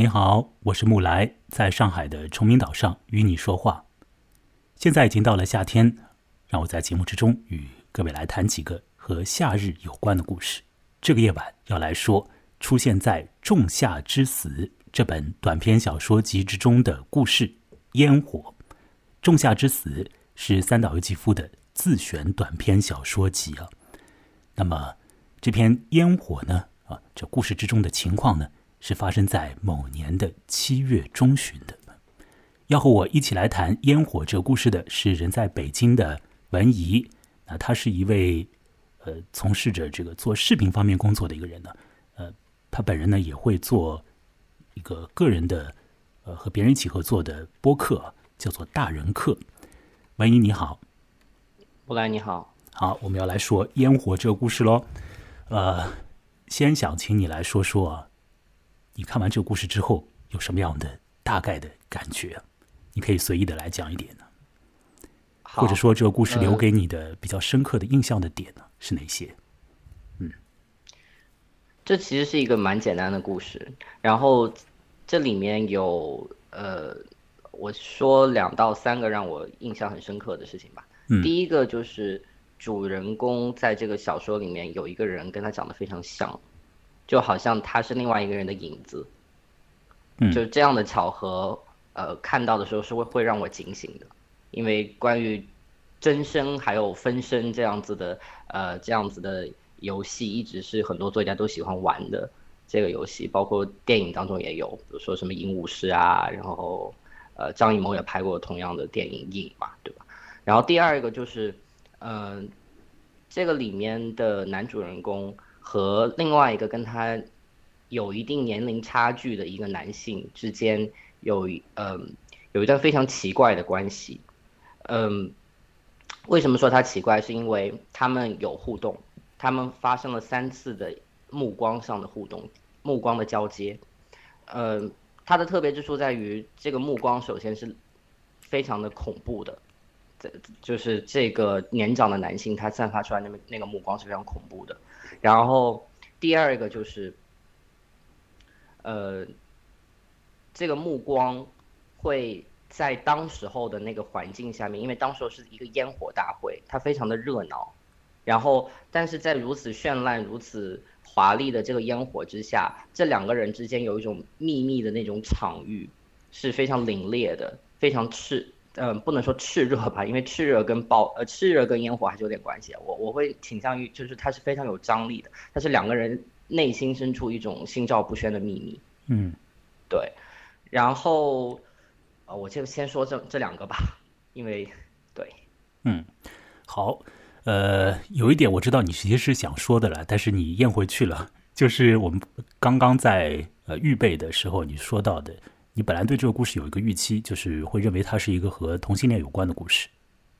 你好，我是木来，在上海的崇明岛上与你说话。现在已经到了夏天，让我在节目之中与各位来谈几个和夏日有关的故事。这个夜晚要来说出现在《仲夏之死》这本短篇小说集之中的故事《烟火》。《仲夏之死》是三岛由纪夫的自选短篇小说集啊。那么这篇《烟火》呢？啊，这故事之中的情况呢，是发生在某年的七月中旬的。要和我一起来谈《烟火》这个故事的是人在北京的文怡，那他是一位呃从事着这个做视频方面工作的一个人呢。呃，他本人呢也会做一个个人的呃和别人一起合作的播客，叫做《大人课》。文怡你好，布莱你好，好，我们要来说《烟火》这个故事喽。呃。先想请你来说说，你看完这个故事之后有什么样的大概的感觉？你可以随意的来讲一点呢，或者说这个故事留给你的比较深刻的印象的点呢是哪些？嗯，这其实是一个蛮简单的故事，然后这里面有呃，我说两到三个让我印象很深刻的事情吧。嗯，第一个就是。主人公在这个小说里面有一个人跟他长得非常像，就好像他是另外一个人的影子。嗯，就这样的巧合，呃，看到的时候是会会让我警醒的，因为关于真身还有分身这样子的，呃，这样子的游戏一直是很多作家都喜欢玩的这个游戏，包括电影当中也有，比如说什么影武士啊，然后呃，张艺谋也拍过同样的电影影嘛，对吧？然后第二个就是。嗯，这个里面的男主人公和另外一个跟他有一定年龄差距的一个男性之间有嗯有一段非常奇怪的关系。嗯，为什么说他奇怪？是因为他们有互动，他们发生了三次的目光上的互动，目光的交接。嗯，它的特别之处在于这个目光首先是非常的恐怖的。这就是这个年长的男性，他散发出来那么那个目光是非常恐怖的。然后第二个就是，呃，这个目光会在当时候的那个环境下面，因为当时候是一个烟火大会，它非常的热闹。然后，但是在如此绚烂、如此华丽的这个烟火之下，这两个人之间有一种秘密的那种场域，是非常凛冽的，非常炽。嗯，不能说炽热吧，因为炽热跟爆呃炽热跟烟火还是有点关系。我我会倾向于就是它是非常有张力的，它是两个人内心深处一种心照不宣的秘密。嗯，对。然后呃，我就先说这这两个吧，因为对，嗯，好，呃，有一点我知道你其实是想说的了，但是你咽回去了，就是我们刚刚在呃预备的时候你说到的。你本来对这个故事有一个预期，就是会认为它是一个和同性恋有关的故事，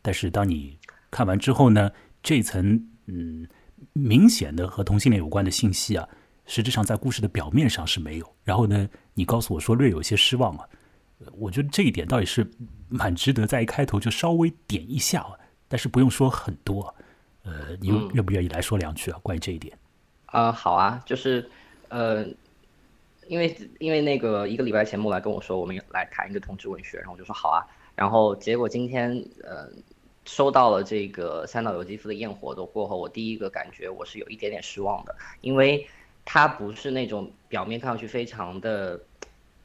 但是当你看完之后呢，这层嗯明显的和同性恋有关的信息啊，实质上在故事的表面上是没有。然后呢，你告诉我说略有些失望啊，我觉得这一点倒也是蛮值得在一开头就稍微点一下，但是不用说很多。呃，你愿不愿意来说两句啊？关于这一点？啊，好啊，就是呃。因为因为那个一个礼拜前木来跟我说我们来谈一个同志文学，然后我就说好啊，然后结果今天呃收到了这个三岛由纪夫的焰火的过后，我第一个感觉我是有一点点失望的，因为它不是那种表面看上去非常的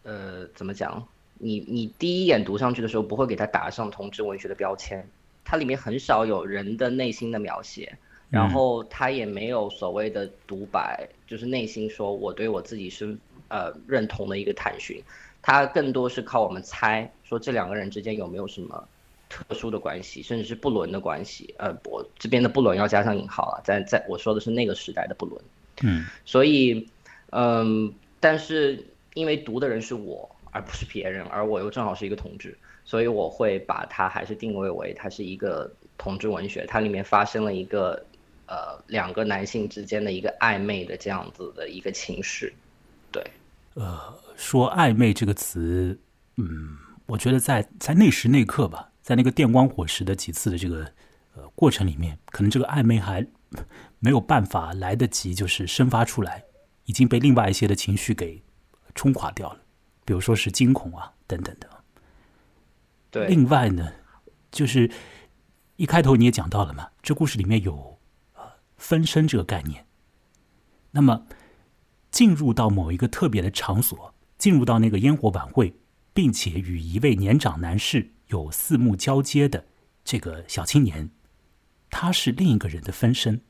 呃怎么讲，你你第一眼读上去的时候不会给它打上同志文学的标签，它里面很少有人的内心的描写，然后他也没有所谓的独白，就是内心说我对我自己是。呃，认同的一个探寻，它更多是靠我们猜，说这两个人之间有没有什么特殊的关系，甚至是不伦的关系。呃，我这边的不伦要加上引号啊，在在我说的是那个时代的不伦。嗯，所以，嗯，但是因为读的人是我，而不是别人，而我又正好是一个同志，所以我会把它还是定位为它是一个同志文学，它里面发生了一个呃两个男性之间的一个暧昧的这样子的一个情史。对，呃，说暧昧这个词，嗯，我觉得在在那时那刻吧，在那个电光火石的几次的这个呃过程里面，可能这个暧昧还没有办法来得及就是生发出来，已经被另外一些的情绪给冲垮掉了。比如说是惊恐啊等等的。对，另外呢，就是一开头你也讲到了嘛，这故事里面有呃分身这个概念。那么进入到某一个特别的场所，进入到那个烟火晚会，并且与一位年长男士有四目交接的这个小青年，他是另一个人的分身。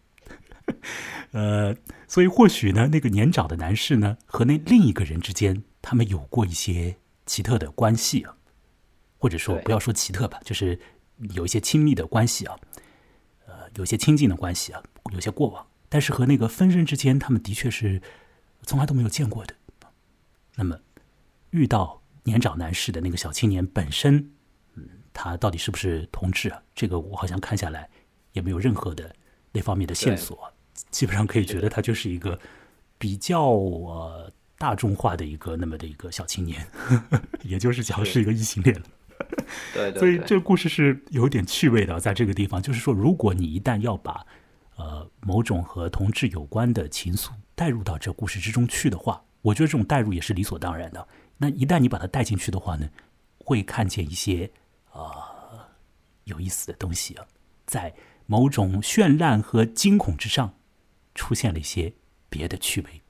呃，所以或许呢，那个年长的男士呢，和那另一个人之间，他们有过一些奇特的关系啊，或者说不要说奇特吧，就是有一些亲密的关系啊，呃，有些亲近的关系啊，有些过往，但是和那个分身之间，他们的确是从来都没有见过的。那么，遇到年长男士的那个小青年本身，嗯，他到底是不是同志啊？这个我好像看下来也没有任何的那方面的线索。基本上可以觉得他就是一个比较呃大众化的一个那么的一个小青年，也就是讲是一个异性恋了。对，所以这个故事是有点趣味的，在这个地方，就是说，如果你一旦要把呃某种和同志有关的情愫带入到这故事之中去的话，我觉得这种带入也是理所当然的。那一旦你把它带进去的话呢，会看见一些啊有意思的东西啊，在某种绚烂和惊恐之上。出现了一些别的趣味。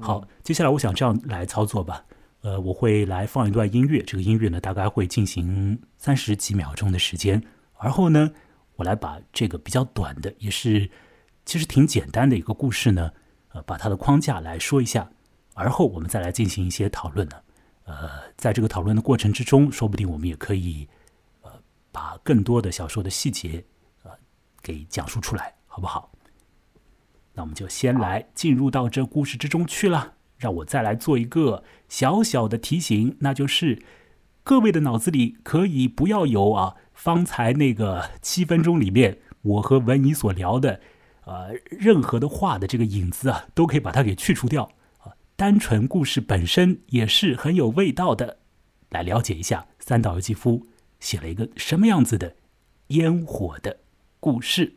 好，接下来我想这样来操作吧。呃，我会来放一段音乐，这个音乐呢大概会进行三十几秒钟的时间。而后呢，我来把这个比较短的，也是其实挺简单的一个故事呢，呃，把它的框架来说一下。而后我们再来进行一些讨论呢。呃，在这个讨论的过程之中，说不定我们也可以呃把更多的小说的细节呃给讲述出来，好不好？那我们就先来进入到这故事之中去了。让我再来做一个小小的提醒，那就是各位的脑子里可以不要有啊，方才那个七分钟里面我和文怡所聊的，呃，任何的话的这个影子啊，都可以把它给去除掉啊。单纯故事本身也是很有味道的，来了解一下三岛由纪夫写了一个什么样子的烟火的故事。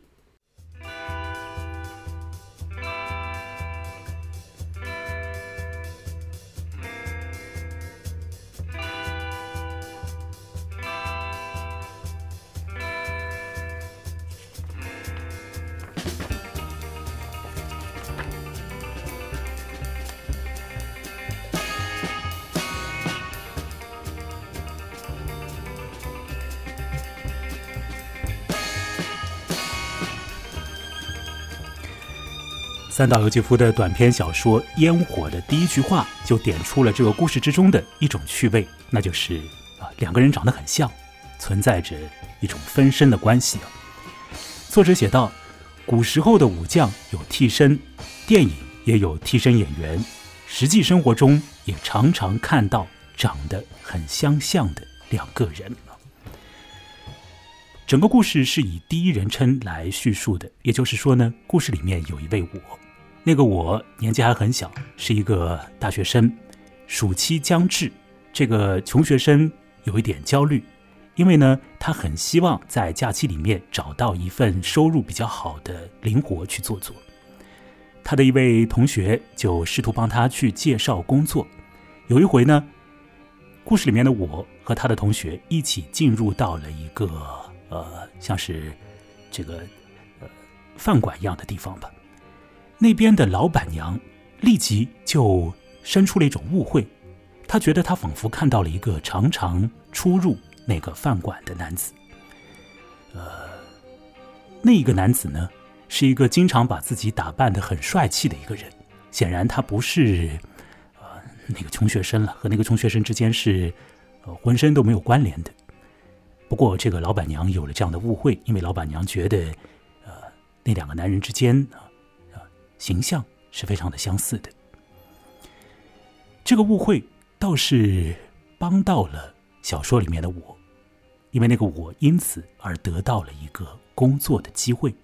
三岛由纪夫的短篇小说《烟火》的第一句话就点出了这个故事之中的一种趣味，那就是啊，两个人长得很像，存在着一种分身的关系。作者写道：古时候的武将有替身，电影也有替身演员，实际生活中也常常看到长得很相像的两个人整个故事是以第一人称来叙述的，也就是说呢，故事里面有一位我。那个我年纪还很小，是一个大学生，暑期将至，这个穷学生有一点焦虑，因为呢，他很希望在假期里面找到一份收入比较好的灵活去做做。他的一位同学就试图帮他去介绍工作。有一回呢，故事里面的我和他的同学一起进入到了一个呃，像是这个呃饭馆一样的地方吧。那边的老板娘立即就生出了一种误会，她觉得她仿佛看到了一个常常出入那个饭馆的男子。呃，那一个男子呢，是一个经常把自己打扮的很帅气的一个人。显然，他不是呃那个穷学生了，和那个穷学生之间是呃浑身都没有关联的。不过，这个老板娘有了这样的误会，因为老板娘觉得呃那两个男人之间。形象是非常的相似的。这个误会倒是帮到了小说里面的我，因为那个我因此而得到了一个工作的机会。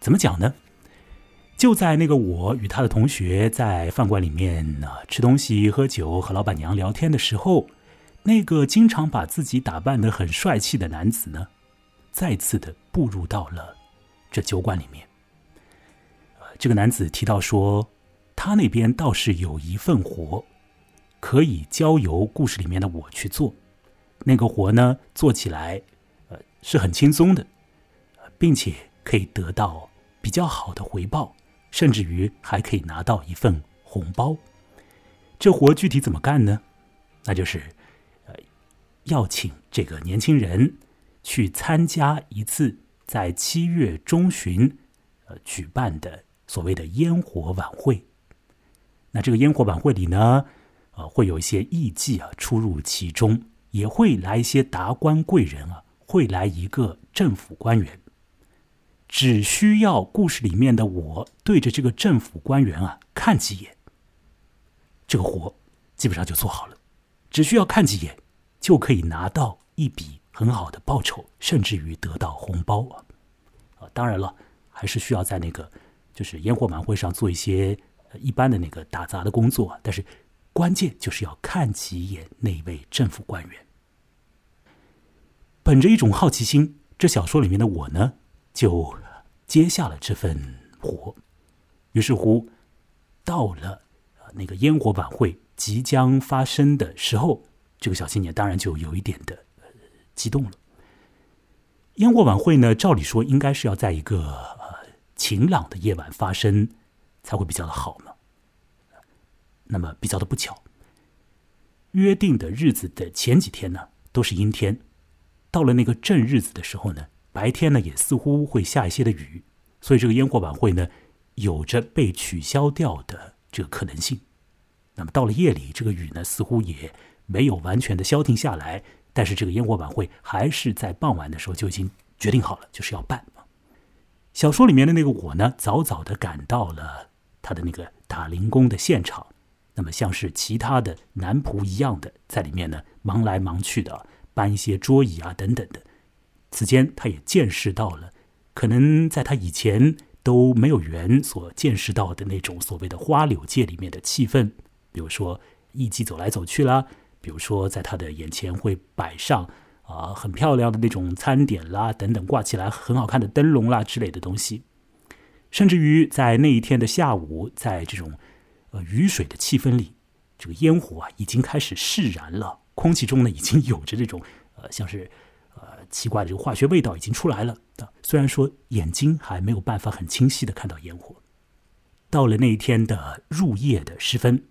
怎么讲呢？就在那个我与他的同学在饭馆里面呢吃东西、喝酒、和老板娘聊天的时候，那个经常把自己打扮的很帅气的男子呢，再次的步入到了这酒馆里面。这个男子提到说，他那边倒是有一份活，可以交由故事里面的我去做。那个活呢，做起来，呃，是很轻松的，并且可以得到比较好的回报，甚至于还可以拿到一份红包。这活具体怎么干呢？那就是，呃，要请这个年轻人去参加一次在七月中旬，呃，举办的所谓的烟火晚会。那这个烟火晚会里呢，呃，会有一些艺妓啊出入其中。也会来一些达官贵人啊，会来一个政府官员，只需要故事里面的我对着这个政府官员啊看几眼，这个活基本上就做好了，只需要看几眼就可以拿到一笔很好的报酬，甚至于得到红包啊！啊，当然了，还是需要在那个就是烟火晚会上做一些一般的那个打杂的工作，但是。关键就是要看几眼那位政府官员。本着一种好奇心，这小说里面的我呢，就接下了这份活。于是乎，到了那个烟火晚会即将发生的时候，这个小青年当然就有一点的激动了。烟火晚会呢，照理说应该是要在一个晴朗的夜晚发生，才会比较的好嘛。那么比较的不巧，约定的日子的前几天呢都是阴天，到了那个正日子的时候呢，白天呢也似乎会下一些的雨，所以这个烟火晚会呢有着被取消掉的这个可能性。那么到了夜里，这个雨呢似乎也没有完全的消停下来，但是这个烟火晚会还是在傍晚的时候就已经决定好了，就是要办小说里面的那个我呢，早早的赶到了他的那个打零工的现场。那么像是其他的男仆一样的，在里面呢忙来忙去的搬一些桌椅啊等等的。此间他也见识到了，可能在他以前都没有缘所见识到的那种所谓的花柳界里面的气氛。比如说艺妓走来走去啦，比如说在他的眼前会摆上啊很漂亮的那种餐点啦等等，挂起来很好看的灯笼啦之类的东西。甚至于在那一天的下午，在这种。呃，雨水的气氛里，这个烟火啊已经开始释然了，空气中呢已经有着这种呃像是呃奇怪的这个化学味道已经出来了。虽然说眼睛还没有办法很清晰的看到烟火，到了那一天的入夜的时分，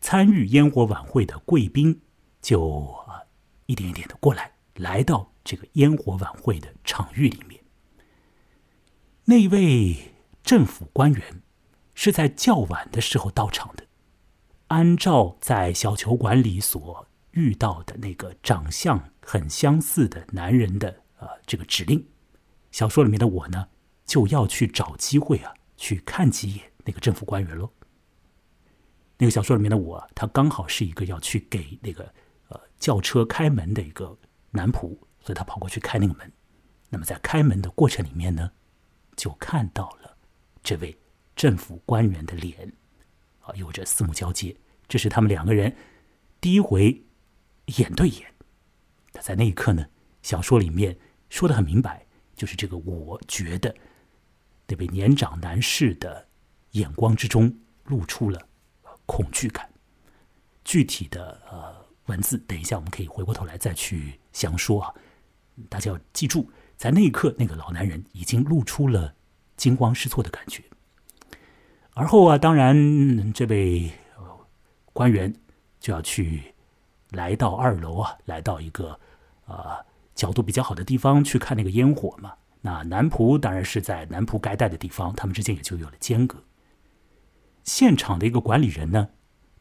参与烟火晚会的贵宾就啊一点一点的过来，来到这个烟火晚会的场域里面。那位政府官员。是在较晚的时候到场的，按照在小球馆里所遇到的那个长相很相似的男人的呃这个指令，小说里面的我呢就要去找机会啊去看几眼那个政府官员喽。那个小说里面的我，他刚好是一个要去给那个呃轿车开门的一个男仆，所以他跑过去开那个门。那么在开门的过程里面呢，就看到了这位。政府官员的脸，啊，有着四目交接，这是他们两个人第一回眼对眼。他在那一刻呢，小说里面说的很明白，就是这个，我觉得那位年长男士的眼光之中露出了恐惧感。具体的呃文字，等一下我们可以回过头来再去详说啊。大家要记住，在那一刻，那个老男人已经露出了惊慌失措的感觉。而后啊，当然，这位官员就要去来到二楼啊，来到一个啊角度比较好的地方去看那个烟火嘛。那男仆当然是在男仆该待的地方，他们之间也就有了间隔。现场的一个管理人呢，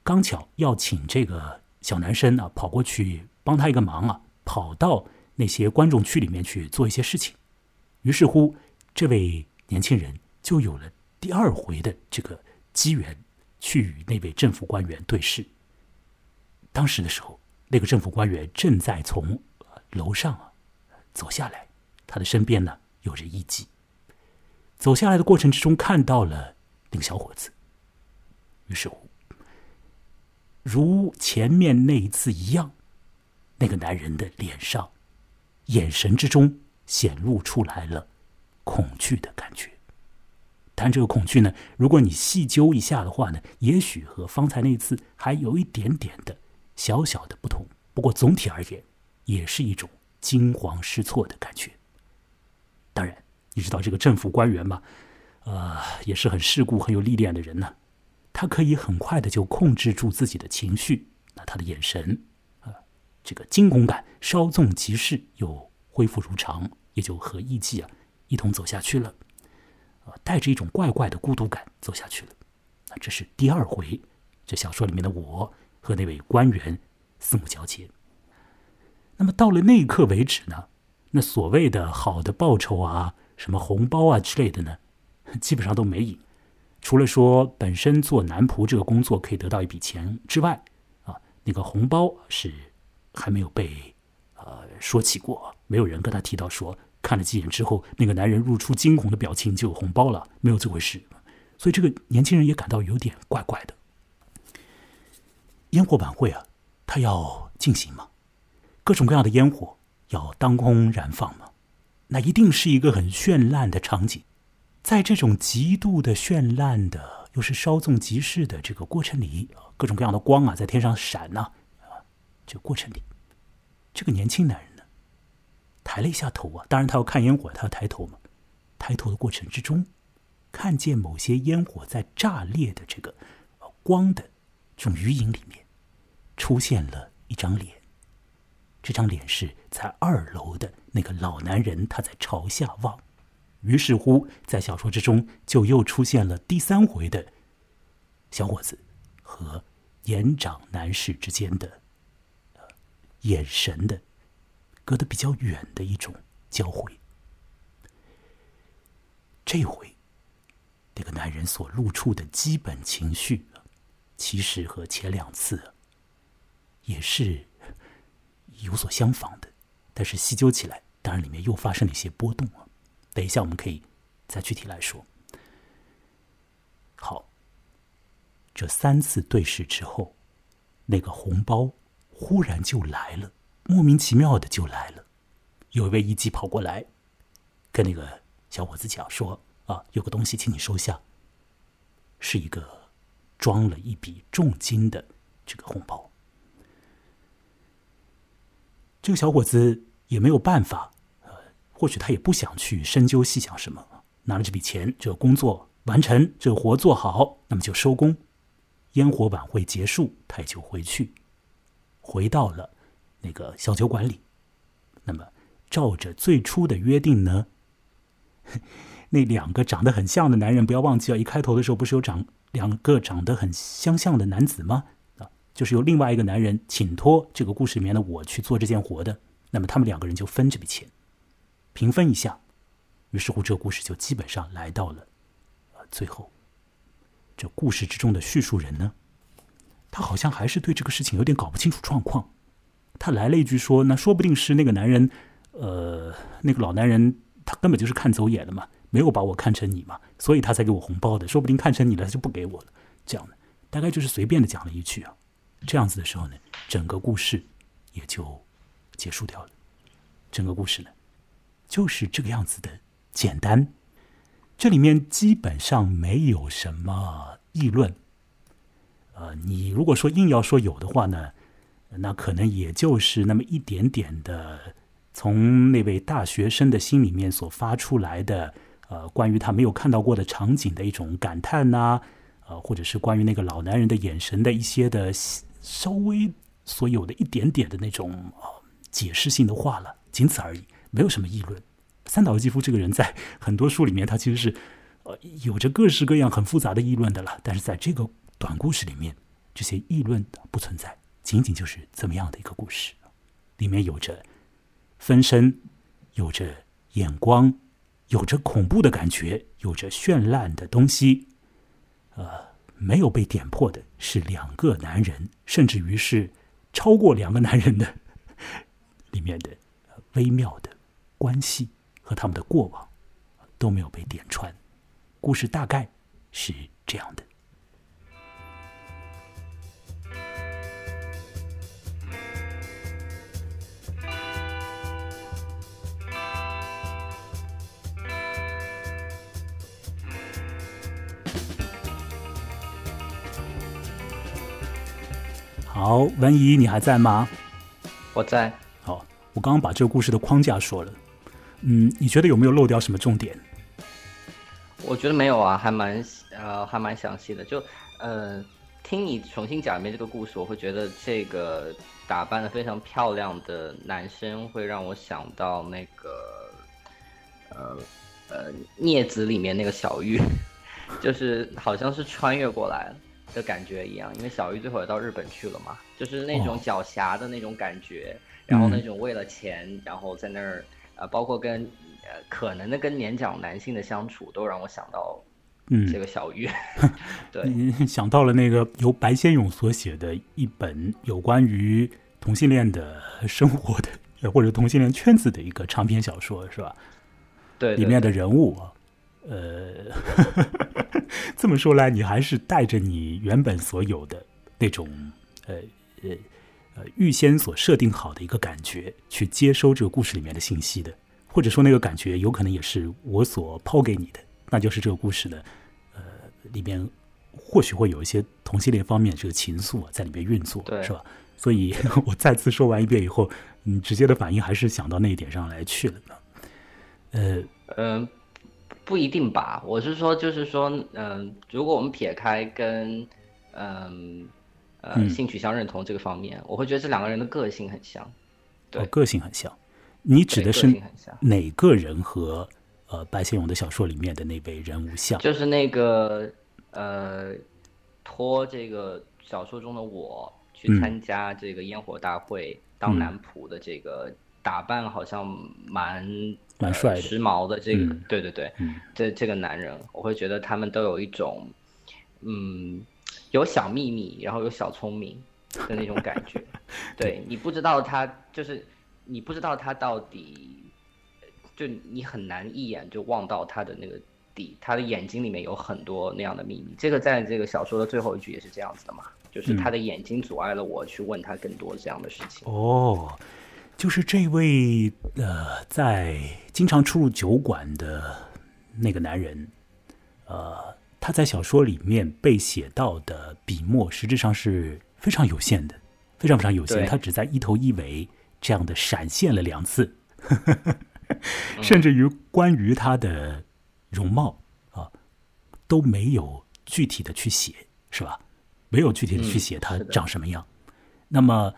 刚巧要请这个小男生啊跑过去帮他一个忙啊，跑到那些观众区里面去做一些事情。于是乎，这位年轻人就有了。第二回的这个机缘，去与那位政府官员对视。当时的时候，那个政府官员正在从楼上啊走下来，他的身边呢有着艺妓。走下来的过程之中，看到了那个小伙子。于是乎，如前面那一次一样，那个男人的脸上、眼神之中显露出来了恐惧的感觉。但这个恐惧呢，如果你细究一下的话呢，也许和方才那一次还有一点点的小小的不同。不过总体而言，也是一种惊慌失措的感觉。当然，你知道这个政府官员嘛，呃，也是很世故、很有历练的人呢。他可以很快的就控制住自己的情绪，那他的眼神，啊，这个惊恐感稍纵即逝，又恢复如常，也就和艺伎啊一同走下去了，啊，带着一种怪怪的孤独感走下去了。那这是第二回，这小说里面的我和那位官员四目交接。那么到了那一刻为止呢，那所谓的好的报酬啊，什么红包啊之类的呢，基本上都没影。除了说本身做男仆这个工作可以得到一笔钱之外，啊，那个红包是还没有被呃说起过，没有人跟他提到说看了几眼之后，那个男人露出惊恐的表情就有红包了，没有这回事。所以这个年轻人也感到有点怪怪的。烟火晚会啊，他要进行吗？各种各样的烟火要当空燃放吗？那一定是一个很绚烂的场景。在这种极度的绚烂的，又是稍纵即逝的这个过程里，各种各样的光啊，在天上闪呐，啊，这个过程里，这个年轻男人呢，抬了一下头啊，当然他要看烟火，他要抬头嘛。抬头的过程之中，看见某些烟火在炸裂的这个光的这种余影里面，出现了一张脸。这张脸是在二楼的那个老男人，他在朝下望。于是乎，在小说之中就又出现了第三回的小伙子和年长男士之间的眼神的隔得比较远的一种交汇。这回，那个男人所露出的基本情绪，其实和前两次也是有所相仿的，但是细究起来，当然里面又发生了一些波动啊。等一下，我们可以再具体来说。好，这三次对视之后，那个红包忽然就来了，莫名其妙的就来了。有一位艺妓跑过来，跟那个小伙子讲说：“啊，有个东西，请你收下，是一个装了一笔重金的这个红包。”这个小伙子也没有办法。或许他也不想去深究细想什么，拿了这笔钱，这个工作完成，这个活做好，那么就收工。烟火晚会结束，他也就回去，回到了那个小酒馆里。那么照着最初的约定呢，那两个长得很像的男人，不要忘记啊，一开头的时候不是有长两个长得很相像的男子吗？啊，就是由另外一个男人请托这个故事里面的我去做这件活的。那么他们两个人就分这笔钱。平分一下，于是乎，这个故事就基本上来到了呃最后。这故事之中的叙述人呢，他好像还是对这个事情有点搞不清楚状况。他来了一句说：“那说不定是那个男人，呃，那个老男人，他根本就是看走眼了嘛，没有把我看成你嘛，所以他才给我红包的。说不定看成你了，他就不给我了。这样的，大概就是随便的讲了一句啊。这样子的时候呢，整个故事也就结束掉了。整个故事呢。”就是这个样子的简单，这里面基本上没有什么议论。呃，你如果说硬要说有的话呢，那可能也就是那么一点点的，从那位大学生的心里面所发出来的，呃，关于他没有看到过的场景的一种感叹呐，呃，或者是关于那个老男人的眼神的一些的稍微所有的一点点的那种解释性的话了，仅此而已。没有什么议论。三岛由纪夫这个人在很多书里面，他其实是呃有着各式各样很复杂的议论的了。但是在这个短故事里面，这些议论不存在，仅仅就是这么样的一个故事，里面有着分身，有着眼光，有着恐怖的感觉，有着绚烂的东西。呃，没有被点破的是两个男人，甚至于是超过两个男人的里面的微妙的。关系和他们的过往都没有被点穿故事大概是这样的。好文怡你还在吗？我在。好我刚刚把这个故事的框架说了。嗯，你觉得有没有漏掉什么重点？我觉得没有啊，还蛮呃，还蛮详细的。就呃，听你重新讲一遍这个故事，我会觉得这个打扮的非常漂亮的男生会让我想到那个呃呃《镊子》里面那个小玉，就是好像是穿越过来的感觉一样。因为小玉最后也到日本去了嘛，就是那种狡黠的那种感觉，然后那种为了钱，然后在那儿呃，包括跟。呃，可能的跟年长男性的相处，都让我想到，嗯，这个小玉，对，想到了那个由白先勇所写的一本有关于同性恋的 生活的，或者同性恋圈子的一个长篇小说，是吧？对，里面的人物，呃，这么说来，你还是带着你原本所有的那种，呃呃呃，预先所设定好的一个感觉，去接收这个故事里面的信息的。或者说那个感觉有可能也是我所抛给你的，那就是这个故事的，呃，里面或许会有一些同性恋方面这个情愫啊在里面运作，是吧？所以 我再次说完一遍以后，你直接的反应还是想到那一点上来去了呢。呃嗯，不一定吧？我是说，就是说，嗯，如果我们撇开跟嗯呃性取向认同这个方面，我会觉得这两个人的个性很像，对，个性很像。你指的是哪个人和呃白先勇的小说里面的那位人物像？就是那个呃托这个小说中的我去参加这个烟火大会当男仆的这个打扮好像蛮蛮帅的。时髦的这个对对对，这这个男人我会觉得他们都有一种嗯有小秘密，然后有小聪明的那种感觉。对你不知道他就是。你不知道他到底，就你很难一眼就望到他的那个底，他的眼睛里面有很多那样的秘密。这个在这个小说的最后一句也是这样子的嘛，就是他的眼睛阻碍了我去问他更多这样的事情。哦，就是这位呃，在经常出入酒馆的那个男人，呃，他在小说里面被写到的笔墨实质上是非常有限的，非常非常有限，他只在一头一尾。这样的闪现了两次，甚至于关于他的容貌啊都没有具体的去写，是吧？没有具体的去写他长什么样。那么，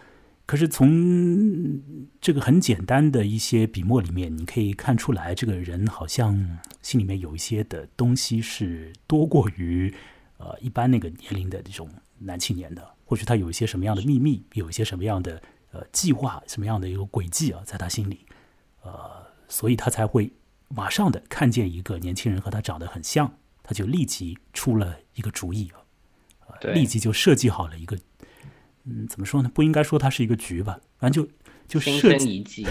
可是从这个很简单的一些笔墨里面，你可以看出来，这个人好像心里面有一些的东西是多过于呃一般那个年龄的这种男青年的。或许他有一些什么样的秘密，有一些什么样的。呃，计划什么样的一个轨迹啊，在他心里，呃，所以他才会马上的看见一个年轻人和他长得很像，他就立即出了一个主意啊，立即就设计好了一个，嗯，怎么说呢？不应该说它是一个局吧，反正就就设计一计，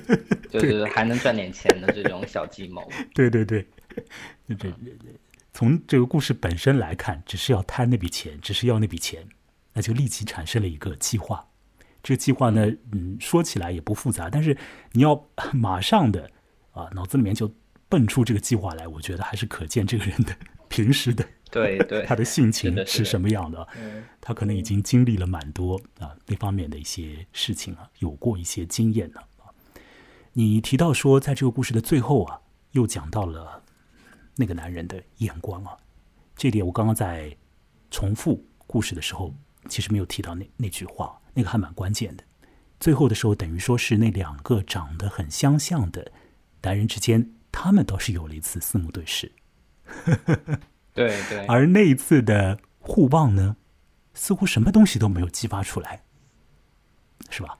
就是还能赚点钱的这种小计谋。对对对，对对对，从这个故事本身来看，只是要贪那笔钱，只是要那笔钱，那就立即产生了一个计划。这个计划呢，嗯，说起来也不复杂，但是你要马上的啊，脑子里面就蹦出这个计划来，我觉得还是可见这个人的 平时的对对 他的性情是什么样的。他可能已经经历了蛮多啊那方面的一些事情啊，有过一些经验了啊。你提到说，在这个故事的最后啊，又讲到了那个男人的眼光啊，这点我刚刚在重复故事的时候，其实没有提到那那句话。那个还蛮关键的，最后的时候等于说是那两个长得很相像的男人之间，他们倒是有了一次四目对视。对对。而那一次的互望呢，似乎什么东西都没有激发出来，是吧？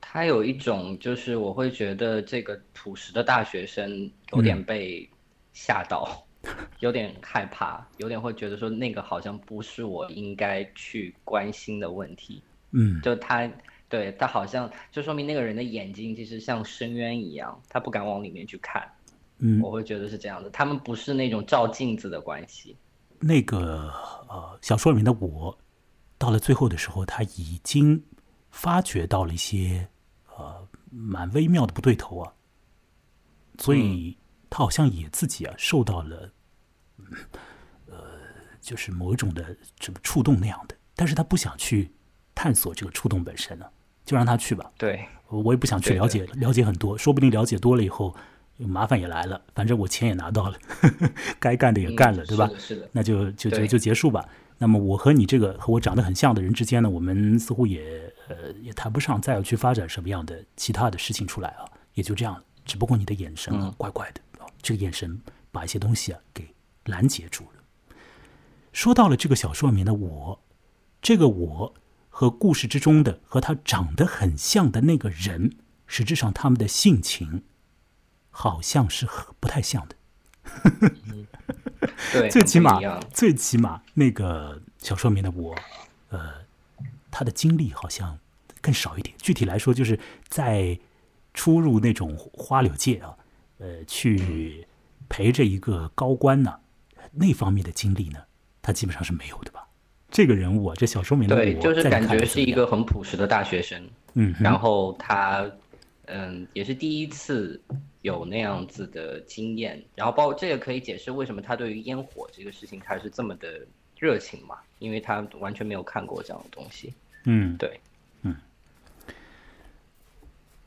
他有一种，就是我会觉得这个朴实的大学生有点被吓到。有点害怕，有点会觉得说那个好像不是我应该去关心的问题。嗯，就他，对他好像就说明那个人的眼睛其实像深渊一样，他不敢往里面去看。嗯，我会觉得是这样的，他们不是那种照镜子的关系。那个呃，小说里面的我，到了最后的时候，他已经发觉到了一些呃蛮微妙的不对头啊，所以他好像也自己啊受到了。呃，就是某一种的什么触动那样的，但是他不想去探探索这个触动本身呢？就让他去吧。对，我也不想去了解了解很多，说不定了解多了以后，麻烦也来了。反正我钱也拿到了，该干的也干了，对吧？是的，那就就就就结束吧。那么我和你这个和我长得很像的人之间呢，我们似乎也呃也谈不上再要去发展什么样的其他的事情出来啊，也就这样了。只不过你的眼神啊，怪怪的啊，这个眼神把一些东西啊给拦截住了。说到了这个小说里面的我，这个我和故事之中的和他长得很像的那个人，实质上他们的性情好像是很不太像的。对，最起码，最起码那个小说里面的我，呃，他的经历好像更少一点。具体来说，就是在出入那种花柳界啊，呃，去陪着一个高官呢，那方面的经历呢，他基本上是没有的吧？这个人物啊，这小说里面的我，对，就是感觉是一个很朴实的大学生。嗯，然后他，嗯，也是第一次。有那样子的经验，然后包括这个可以解释为什么他对于烟火这个事情他是这么的热情嘛？因为他完全没有看过这样的东西。嗯，对，嗯。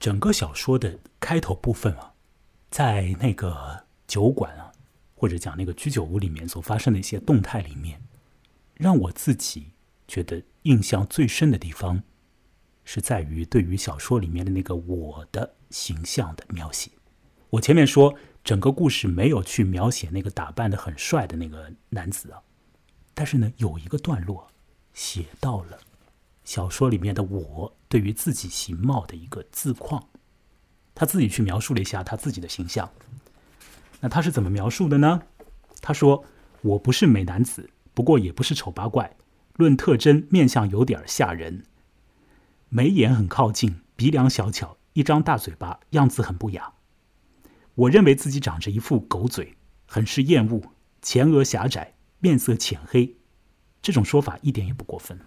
整个小说的开头部分啊，在那个酒馆啊，或者讲那个居酒屋里面所发生的一些动态里面，让我自己觉得印象最深的地方，是在于对于小说里面的那个我的形象的描写。我前面说，整个故事没有去描写那个打扮的很帅的那个男子啊，但是呢，有一个段落写到了小说里面的我对于自己形貌的一个自况，他自己去描述了一下他自己的形象。那他是怎么描述的呢？他说：“我不是美男子，不过也不是丑八怪。论特征，面相有点吓人，眉眼很靠近，鼻梁小巧，一张大嘴巴，样子很不雅。”我认为自己长着一副狗嘴，很是厌恶，前额狭窄，面色浅黑，这种说法一点也不过分。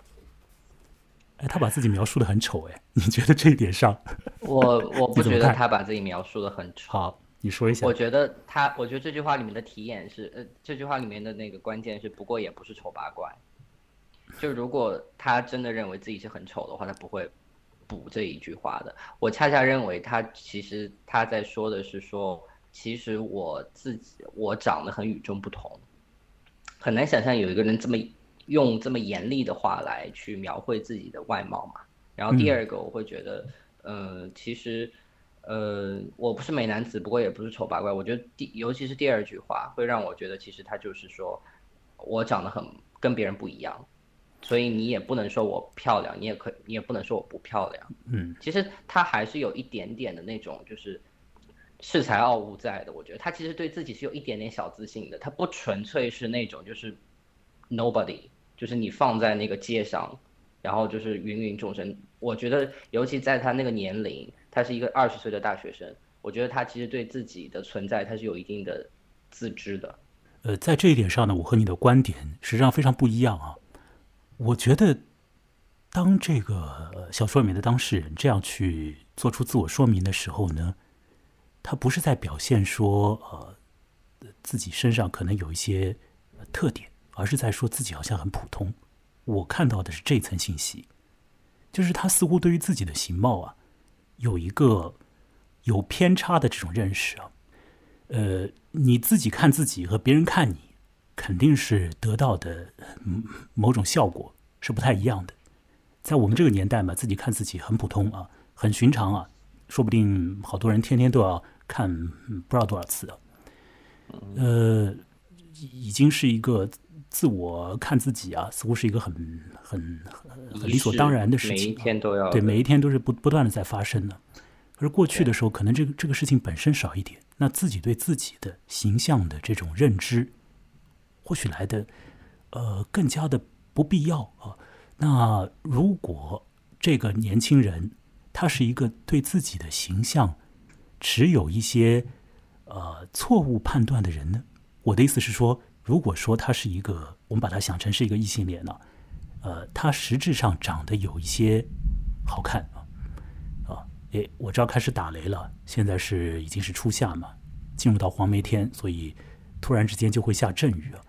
哎，他把自己描述的很丑，哎，你觉得这一点上？我我不觉得他把自己描述的很丑。好，你说一下。我觉得他，我觉得这句话里面的题眼是，呃，这句话里面的那个关键是，不过也不是丑八怪。就如果他真的认为自己是很丑的话，他不会。补这一句话的，我恰恰认为他其实他在说的是说，其实我自己我长得很与众不同，很难想象有一个人这么用这么严厉的话来去描绘自己的外貌嘛。然后第二个我会觉得，呃，其实，呃，我不是美男子，不过也不是丑八怪。我觉得第尤其是第二句话会让我觉得，其实他就是说我长得很跟别人不一样。所以你也不能说我漂亮，你也可你也不能说我不漂亮。嗯，其实他还是有一点点的那种，就是恃才傲物在的。我觉得他其实对自己是有一点点小自信的。他不纯粹是那种就是 nobody，就是你放在那个街上，然后就是芸芸众生。我觉得尤其在他那个年龄，他是一个二十岁的大学生，我觉得他其实对自己的存在他是有一定的自知的。呃，在这一点上呢，我和你的观点实际上非常不一样啊。我觉得，当这个小说里面的当事人这样去做出自我说明的时候呢，他不是在表现说呃自己身上可能有一些特点，而是在说自己好像很普通。我看到的是这层信息，就是他似乎对于自己的形貌啊有一个有偏差的这种认识啊。呃，你自己看自己和别人看你。肯定是得到的某种效果是不太一样的。在我们这个年代嘛，自己看自己很普通啊，很寻常啊，说不定好多人天天都要看不知道多少次啊。呃，已经是一个自我看自己啊，似乎是一个很很很理所当然的事情。每一天都要对，每一天都是不不断的在发生的。可是过去的时候，可能这个这个事情本身少一点，那自己对自己的形象的这种认知。或许来的，呃，更加的不必要啊。那如果这个年轻人他是一个对自己的形象持有一些呃错误判断的人呢？我的意思是说，如果说他是一个，我们把他想成是一个异性恋呢，呃，他实质上长得有一些好看啊啊！诶，我这儿开始打雷了，现在是已经是初夏嘛，进入到黄梅天，所以突然之间就会下阵雨啊。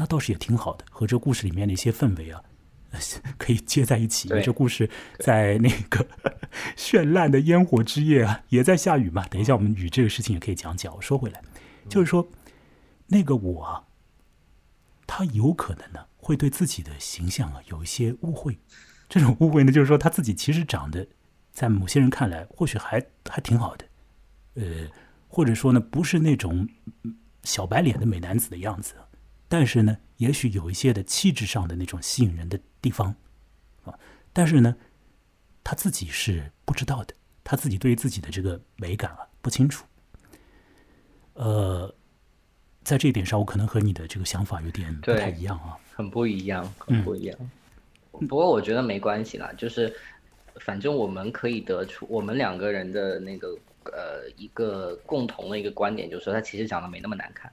那倒是也挺好的，和这故事里面的一些氛围啊，可以接在一起。因为这故事在那个 绚烂的烟火之夜啊，也在下雨嘛。等一下，我们雨这个事情也可以讲讲。我说回来，就是说那个我啊，他有可能呢会对自己的形象啊有一些误会。这种误会呢，就是说他自己其实长得在某些人看来或许还还挺好的，呃，或者说呢不是那种嗯小白脸的美男子的样子，但是呢，也许有一些的气质上的那种吸引人的地方，啊，但是呢，他自己是不知道的，他自己对于自己的这个美感啊不清楚。呃，在这一点上，我可能和你的这个想法有点不太一样啊。很不一样，很不一样。不过我觉得没关系啦，就是反正我们可以得出我们两个人的那个呃一个共同的一个观点，就是说他其实长得没那么难看。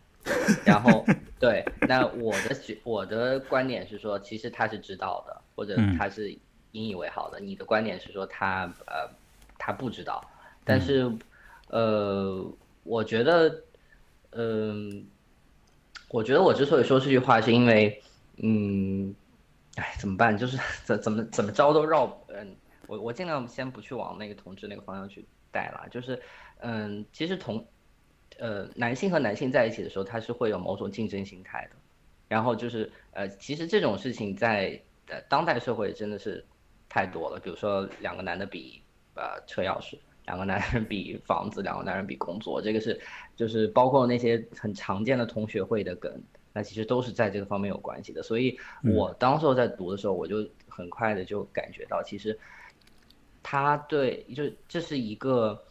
然后对，那我的觉我的观点是说，其实他是知道的，或者嗯他是引以为豪的。你的观点是说他呃他不知道，但是呃我觉得嗯、我觉得我之所以说这句话，是因为嗯。哎，怎么办？就是 怎怎么怎么着都绕，嗯，我我尽量先不去往那个同志那个方向去带了。就是，嗯，其实同，呃，男性和男性在一起的时候，他是会有某种竞争心态的。然后就是，呃，其实这种事情在呃当代社会真的是太多了。比如说两个男的比呃车钥匙，两个男人比房子，两个男人比工作，这个是就是包括那些很常见的同学会的梗。那其实都是在这个方面有关系的，所以我当时候在读的时候，我就很快的就感觉到，其实他对，就这是一个，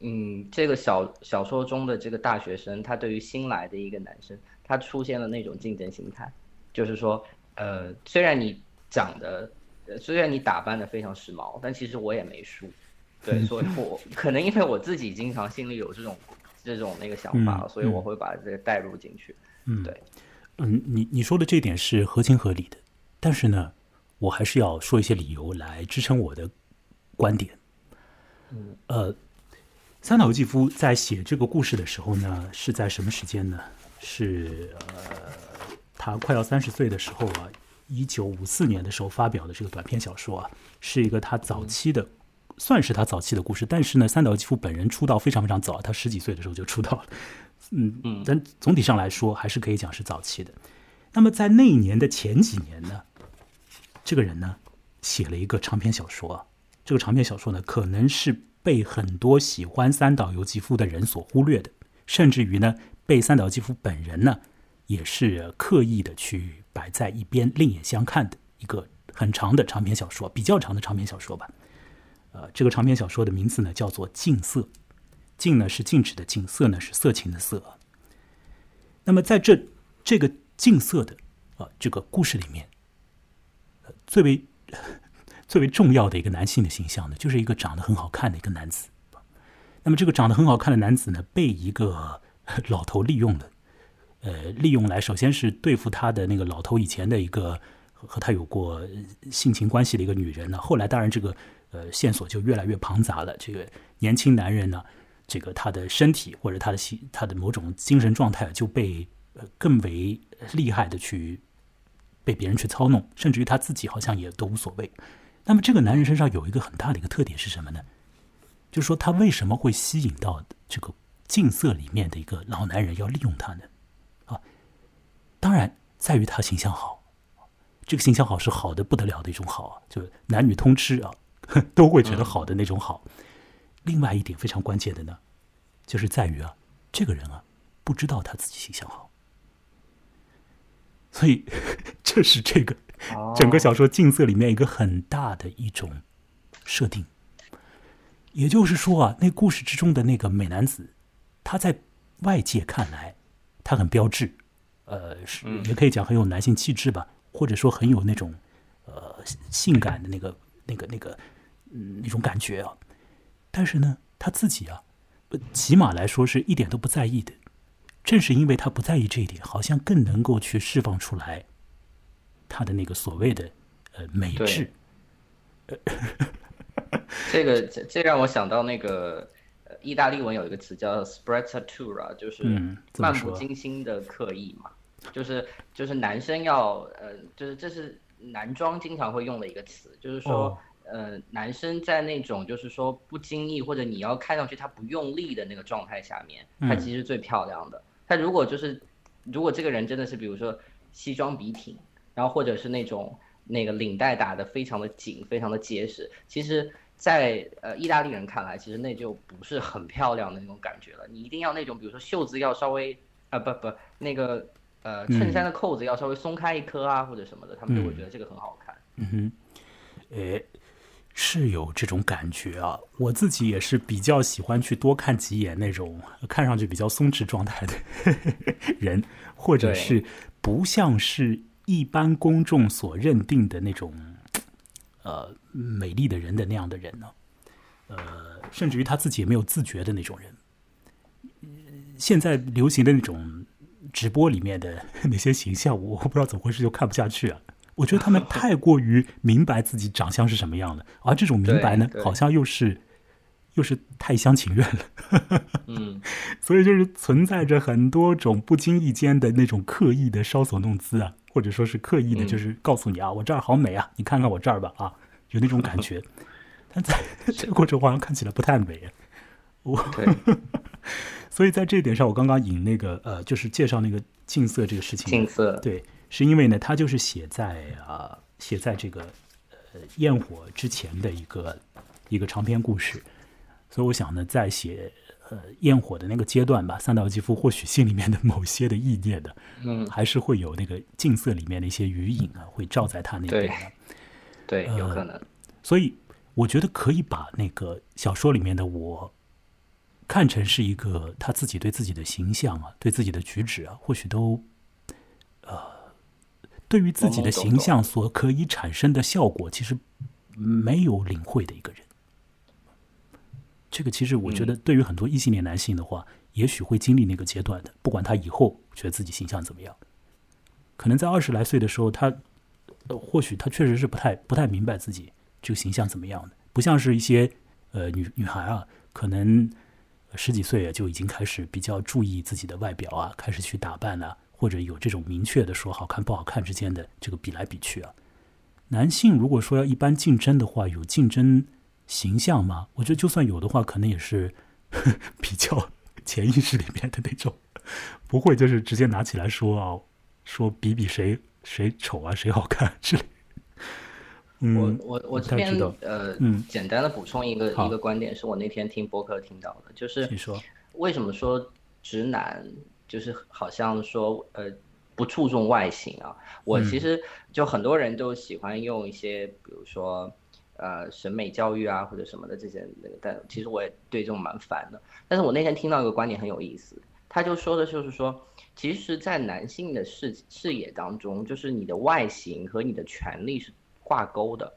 嗯，这个小小说中的这个大学生，他对于新来的一个男生，他出现了那种竞争心态，就是说，呃，虽然你长得，呃虽然你打扮的非常时髦，但其实我也没输，对，所以 我可能因为我自己经常心里有这种这种那个想法，嗯所以我会把这个带入进去，嗯，对。嗯，你你说的这点是合情合理的，但是呢，我还是要说一些理由来支撑我的观点。嗯，呃，三岛由纪夫在写这个故事的时候呢，是在什么时间呢？是呃，他快要三十岁的时候啊，一九五四年的时候发表的这个短篇小说啊，是一个他早期的，算是他早期的故事。但是呢，三岛由纪夫本人出道非常非常早，他十几岁的时候就出道了。嗯嗯但总体上来说，还是可以讲是早期的。那么在那一年的前几年呢，这个人呢写了一个长篇小说啊，这个长篇小说呢，可能是被很多喜欢三岛由纪夫的人所忽略的，甚至于呢，被三岛由纪夫本人呢，也是刻意的去摆在一边另眼相看的一个很长的长篇小说，比较长的长篇小说吧。呃，这个长篇小说的名字呢叫做《禁色》，禁呢是禁止的禁，色呢是色情的色。那么在这这个禁色的啊这个故事里面，最为最为重要的一个男性的形象呢，就是一个长得很好看的一个男子。那么这个长得很好看的男子呢，被一个老头利用了，呃，利用来首先是对付他的那个老头以前的一个和他有过性情关系的一个女人呢。后来当然这个呃线索就越来越庞杂了。这个年轻男人呢，这个他的身体或者他的心他的某种精神状态就被更为厉害的去被别人去操弄，甚至于他自己好像也都无所谓。那么这个男人身上有一个很大的一个特点是什么呢？就是说他为什么会吸引到这个镜色里面的一个老男人要利用他呢？啊，当然在于他形象好，这个形象好是好的不得了的一种好啊，就是男女通吃啊，都会觉得好的那种好。另外一点非常关键的呢，就是在于啊，这个人啊不知道他自己形象好，所以 这是这个整个小说《镜色》里面一个很大的一种设定。也就是说啊，那故事之中的那个美男子，他在外界看来，他很标致，呃，是也可以讲很有男性气质吧，或者说很有那种呃性感的那个那个那个嗯那种感觉啊。但是呢，他自己啊，呃起码来说是一点都不在意的。正是因为他不在意这一点，好像更能够去释放出来他的那个所谓的呃美质。这个这这让我想到那个呃意大利文有一个词叫 sprezzatura，就是漫不经心的刻意嘛，就是就是男生要呃就是这是男装经常会用的一个词，就是说，呃，男生在那种就是说不经意或者你要看上去他不用力的那个状态下面，他其实最漂亮的。他如果就是如果这个人真的是比如说西装笔挺，然后或者是那种那个领带打得非常的紧，非常的结实，其实。在呃意大利人看来，其实那就不是很漂亮的那种感觉了。你一定要那种，比如说袖子要稍微啊不不那个呃衬衫的扣子要稍微松开一颗啊或者什么的，他们就会觉得这个很好看。嗯哼，诶，是有这种感觉啊。我自己也是比较喜欢去多看几眼那种看上去比较松弛状态的 人，或者是不像是一般公众所认定的那种。呃，美丽的人的那样的人呢，呃，甚至于他自己也没有自觉的那种人。现在流行的那种直播里面的 那些形象，我我不知道怎么回事就看不下去啊。我觉得他们太过于明白自己长相是什么样的，而这种明白呢，好像又是又是太一厢情愿了。嗯，所以就是存在着很多种不经意间的那种刻意的搔首弄姿啊。或者说是刻意的，就是告诉你啊，我这儿好美啊，你看看我这儿吧啊，有那种感觉。但在 这个过程好像看起来不太美。我，所以在这一点上，我刚刚引那个呃，就是介绍那个近色这个事情。近色，对，是因为呢，它就是写在啊，写在这个呃焰火之前的一个一个长篇故事，所以我想呢，在写。呃，焰火的那个阶段吧，三岛纪夫或许心里面的某些的意念的，嗯，还是会有那个镜色里面的一些余影啊，会照在他那边的，对，有可能。所以我觉得可以把那个小说里面的我看成是一个他自己对自己的形象啊，对自己的举止啊，或许都呃，对于自己的形象所可以产生的效果，其实没有领会的一个人。这个其实我觉得，对于很多异性恋男性的话，也许会经历那个阶段的。不管他以后觉得自己形象怎么样，可能在二十来岁的时候，他或许他确实是不太不太明白自己这个形象怎么样的。不像是一些呃女女孩啊，可能十几岁啊就已经开始比较注意自己的外表啊，开始去打扮啊，或者有这种明确的说好看不好看之间的这个比来比去啊。男性如果说要一般竞争的话，有竞争。形象嘛？我觉得就算有的话，可能也是 比较潜意识里面的那种，不会就是直接拿起来说啊，说比比谁谁丑啊，谁好看之类。我我我这边呃，简单的补充一个一个观点，是我那天听播客听到的，就是你说为什么说直男就是好像说呃不注重外形啊？我其实就很多人都喜欢用一些，比如说。呃，审美教育啊，或者什么的这些那个，但其实我也对这种蛮烦的。但是我那天听到一个观点很有意思，他就说的就是说，其实，在男性的视视野当中，就是你的外形和你的权利是挂钩的，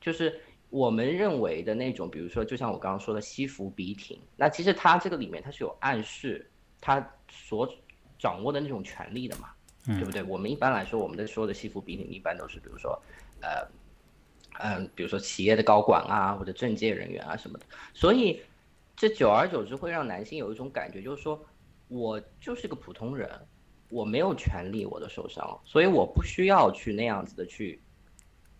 就是我们认为的那种，比如说，就像我刚刚说的西服笔挺，那其实它这个里面它是有暗示他所掌握的那种权利的嘛，对不对？我们一般来说，我们的说的西服笔挺，一般都是比如说，呃。嗯，比如说企业的高管啊，或者政界人员啊什么的，所以这久而久之会让男性有一种感觉，就是说我就是个普通人，我没有权利我的受伤，所以我不需要去那样子的去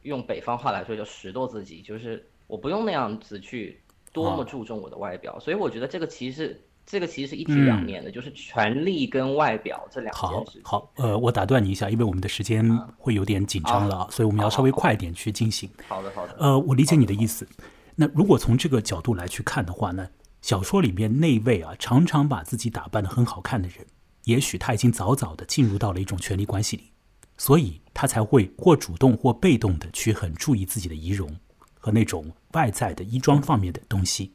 用北方话来说叫拾掇自己，就是我不用那样子去多么注重我的外表，所以我觉得这个其实。这个其实是一体两面的，就是权力跟外表这两件事。好，好，呃，我打断你一下，因为我们的时间会有点紧张了，啊所以我们要稍微快一点去进行。好的，好的。呃，我理解你的意思。那如果从这个角度来去看的话呢，小说里面那位啊，常常把自己打扮的很好看的人，也许他已经早早的进入到了一种权力关系里，所以他才会或主动或被动的去很注意自己的仪容和那种外在的衣装方面的东西。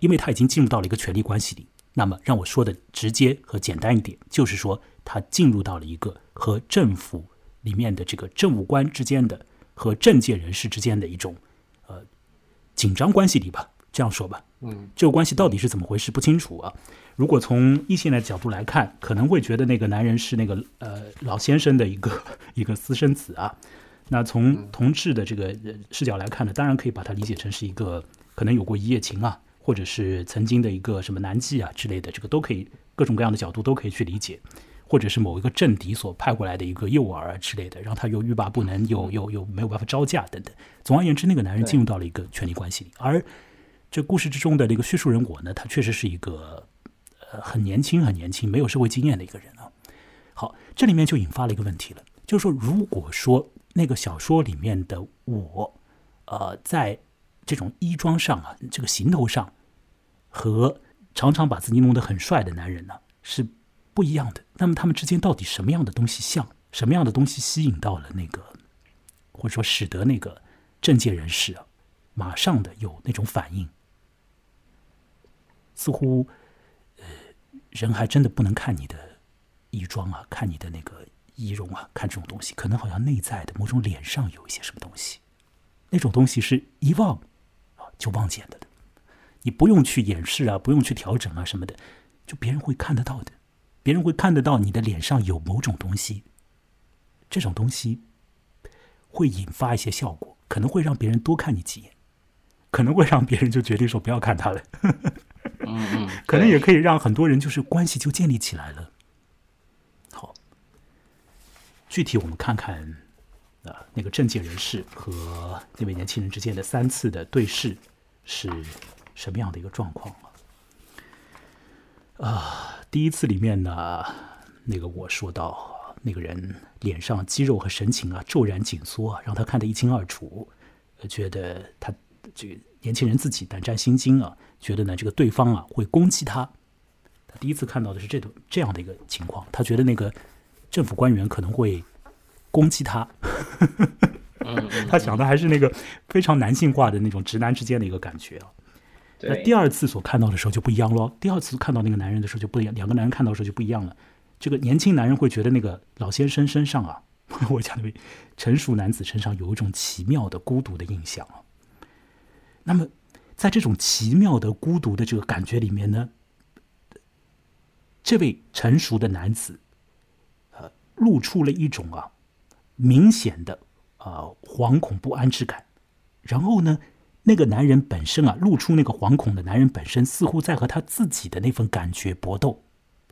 因为他已经进入到了一个权力关系里，那么让我说的直接和简单一点，就是说他进入到了一个和政府里面的这个政务官之间的和政界人士之间的一种呃紧张关系里吧。这样说吧，嗯，这个关系到底是怎么回事不清楚啊。如果从异性的角度来看，可能会觉得那个男人是那个呃老先生的一个 一个私生子啊。那从同志的这个视角来看呢，当然可以把它理解成是一个可能有过一夜情啊。或者是曾经的一个什么男妓啊之类的，这个都可以各种各样的角度都可以去理解，或者是某一个政敌所派过来的一个诱饵啊之类的，让他又欲罢不能，又又又没有办法招架等等。总而言之，那个男人进入到了一个权力关系里，而这故事之中的那个叙述人我呢，他确实是一个呃很年轻、很年轻、没有社会经验的一个人啊。好，这里面就引发了一个问题了，就是说，如果说那个小说里面的我，呃，在这种衣装上啊，这个行头上，和常常把自己弄得很帅的男人呢，是。不一样的，那么他们之间到底什么样的东西像？什么样的东西吸引到了那个，或者说使得那个政界人士啊，马上的有那种反应？似乎，呃，人还真的不能看你的衣装啊，看你的那个仪容啊，看这种东西，可能好像内在的某种脸上有一些什么东西，那种东西是一望啊就望见的的，你不用去掩饰啊，不用去调整啊什么的，就别人会看得到的。别人会看得到你的脸上有某种东西，这种东西会引发一些效果，可能会让别人多看你几眼，可能会让别人就决定说不要看他了。嗯嗯，可能也可以让很多人就是关系就建立起来了。好，具体我们看看啊，那个政界人士和那位年轻人之间的三次的对视是什么样的一个状况啊？啊。第一次里面呢，那个我说到那个人脸上肌肉和神情啊骤然紧缩啊，让他看得一清二楚，觉得他这个年轻人自己胆战心惊啊，觉得呢这个对方啊会攻击他。他第一次看到的是这种这样的一个情况，他觉得那个政府官员可能会攻击他。他想的还是那个非常男性化的那种直男之间的一个感觉啊。那第二次所看到的时候就不一样喽。第二次看到那个男人的时候就不一样，两个男人看到的时候就不一样了。这个年轻男人会觉得那个老先生身上啊，我讲的成熟男子身上有一种奇妙的孤独的印象啊。那么，在这种奇妙的孤独的这个感觉里面呢，这位成熟的男子，呃，露出了一种啊明显的啊惶恐不安之感。然后呢？那个男人本身啊，露出那个惶恐的男人本身，似乎在和他自己的那份感觉搏斗。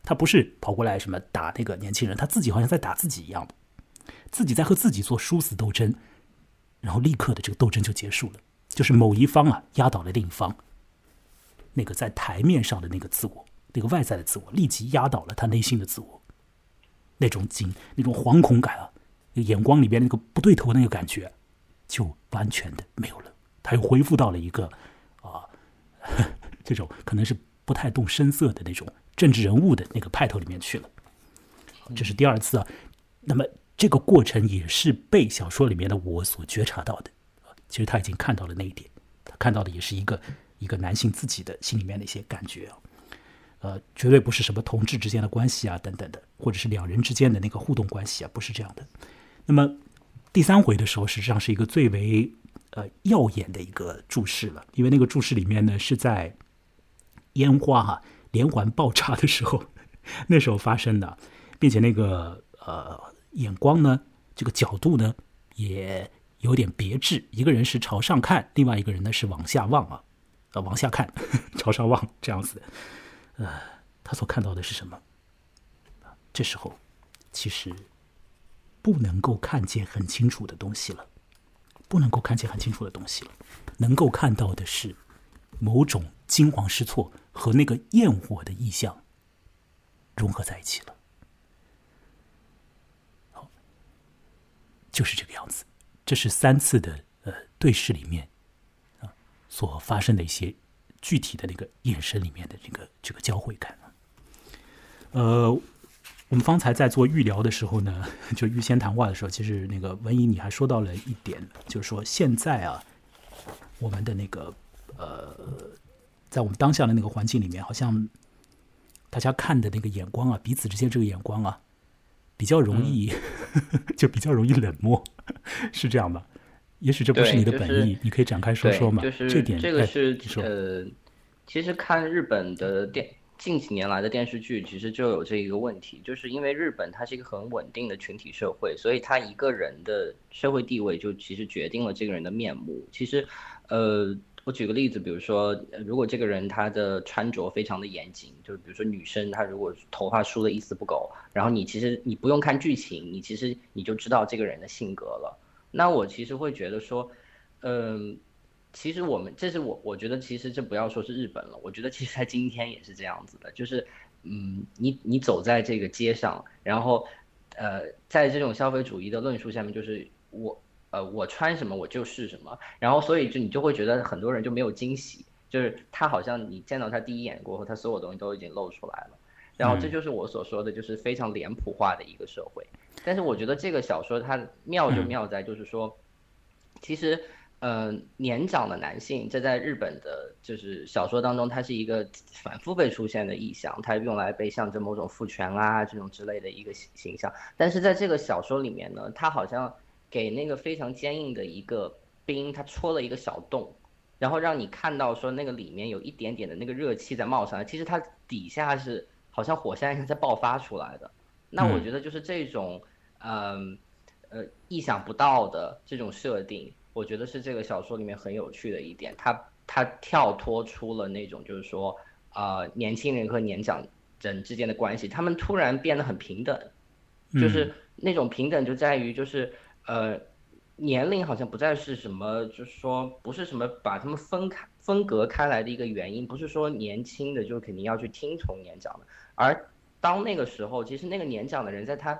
他不是跑过来什么打那个年轻人，他自己好像在打自己一样，自己在和自己做殊死斗争。然后立刻的这个斗争就结束了，就是某一方啊压倒了另一方。那个在台面上的那个自我，那个外在的自我，立即压倒了他内心的自我。那种惊，那种惶恐感啊，眼光里边那个不对头那个感觉，就完全的没有了。他又恢复到了一个啊，这种可能是不太动声色的那种政治人物的那个派头里面去了。这是第二次啊。那么这个过程也是被小说里面的我所觉察到的。其实他已经看到了那一点，他看到的也是一个一个男性自己的心里面的一些感觉啊。呃，绝对不是什么同志之间的关系啊等等的，或者是两人之间的那个互动关系啊，不是这样的。那么第三回的时候，实际上是一个最为。呃，耀眼的一个注释了，因为那个注释里面呢是在烟花哈连环爆炸的时候，那时候发生的，并且那个呃眼光呢，这个角度呢也有点别致，一个人是朝上看，另外一个人呢是往下望啊，呃往下看，朝上望这样子，呃，他所看到的是什么？这时候其实不能够看见很清楚的东西了。不能够看见很清楚的东西了，能够看到的是某种惊慌失措和那个焰火的意象融合在一起了。好，就是这个样子。这是三次的呃对视里面啊所发生的一些具体的那个眼神里面的这个这个交汇感呃。我们方才在做预聊的时候呢，就预先谈话的时候，其实那个文怡你还说到了一点，就是说现在啊，我们的那个呃，在我们当下的那个环境里面，好像大家看的那个眼光啊，彼此之间这个眼光啊，比较容易，就比较容易冷漠，是这样吧？也许这不是你的本意，你可以展开说说嘛。就是这点，这个是呃，其实看日本的电。近几年来的电视剧其实就有这一个问题，就是因为日本它是一个很稳定的群体社会，所以他一个人的社会地位就其实决定了这个人的面目。其实，呃，我举个例子，比如说，如果这个人他的穿着非常的严谨，就是比如说女生她如果头发梳的一丝不苟，然后你其实你不用看剧情，你其实你就知道这个人的性格了。那我其实会觉得说，嗯，其实我们这是我我觉得其实这不要说是日本了，我觉得其实在今天也是这样子的，就是嗯，你你走在这个街上，然后呃，在这种消费主义的论述下面，就是我。呃，我穿什么我就是什么，然后所以就你就会觉得很多人就没有惊喜，就是他好像你见到他第一眼过后，他所有东西都已经露出来了，然后这就是我所说的就是非常脸谱化的一个社会。但是我觉得这个小说它妙就妙在就是说，其实呃年长的男性这在日本的就是小说当中，它是一个反复被出现的意象，它用来被象征某种父权啊这种之类的一个形象。但是在这个小说里面呢，它好像。给那个非常坚硬的一个冰，它戳了一个小洞，然后让你看到说那个里面有一点点的那个热气在冒上来，其实它底下是好像火山一样在爆发出来的。那我觉得就是这种，嗯，呃，意想不到的这种设定，我觉得是这个小说里面很有趣的一点。它它跳脱出了那种就是说，啊，年轻人和年长人之间的关系，他们突然变得很平等，就是那种平等就在于就是。呃，年龄好像不再是什么，就是说不是什么把他们分开、分隔开来的一个原因，不是说年轻的就肯定要去听从年长的，而当那个时候，其实那个年长的人在他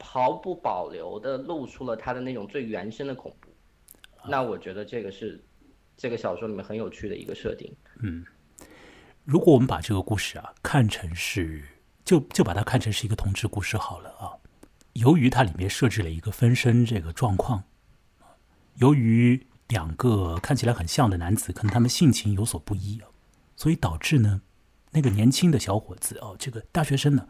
毫不保留的露出了他的那种最原生的恐怖，那我觉得这个是这个小说里面很有趣的一个设定。嗯，如果我们把这个故事啊看成是，就就把它看成是一个同志故事好了啊。由于它里面设置了一个分身这个状况，由于两个看起来很像的男子，可能他们性情有所不一啊，所以导致呢，那个年轻的小伙子哦，这个大学生呢，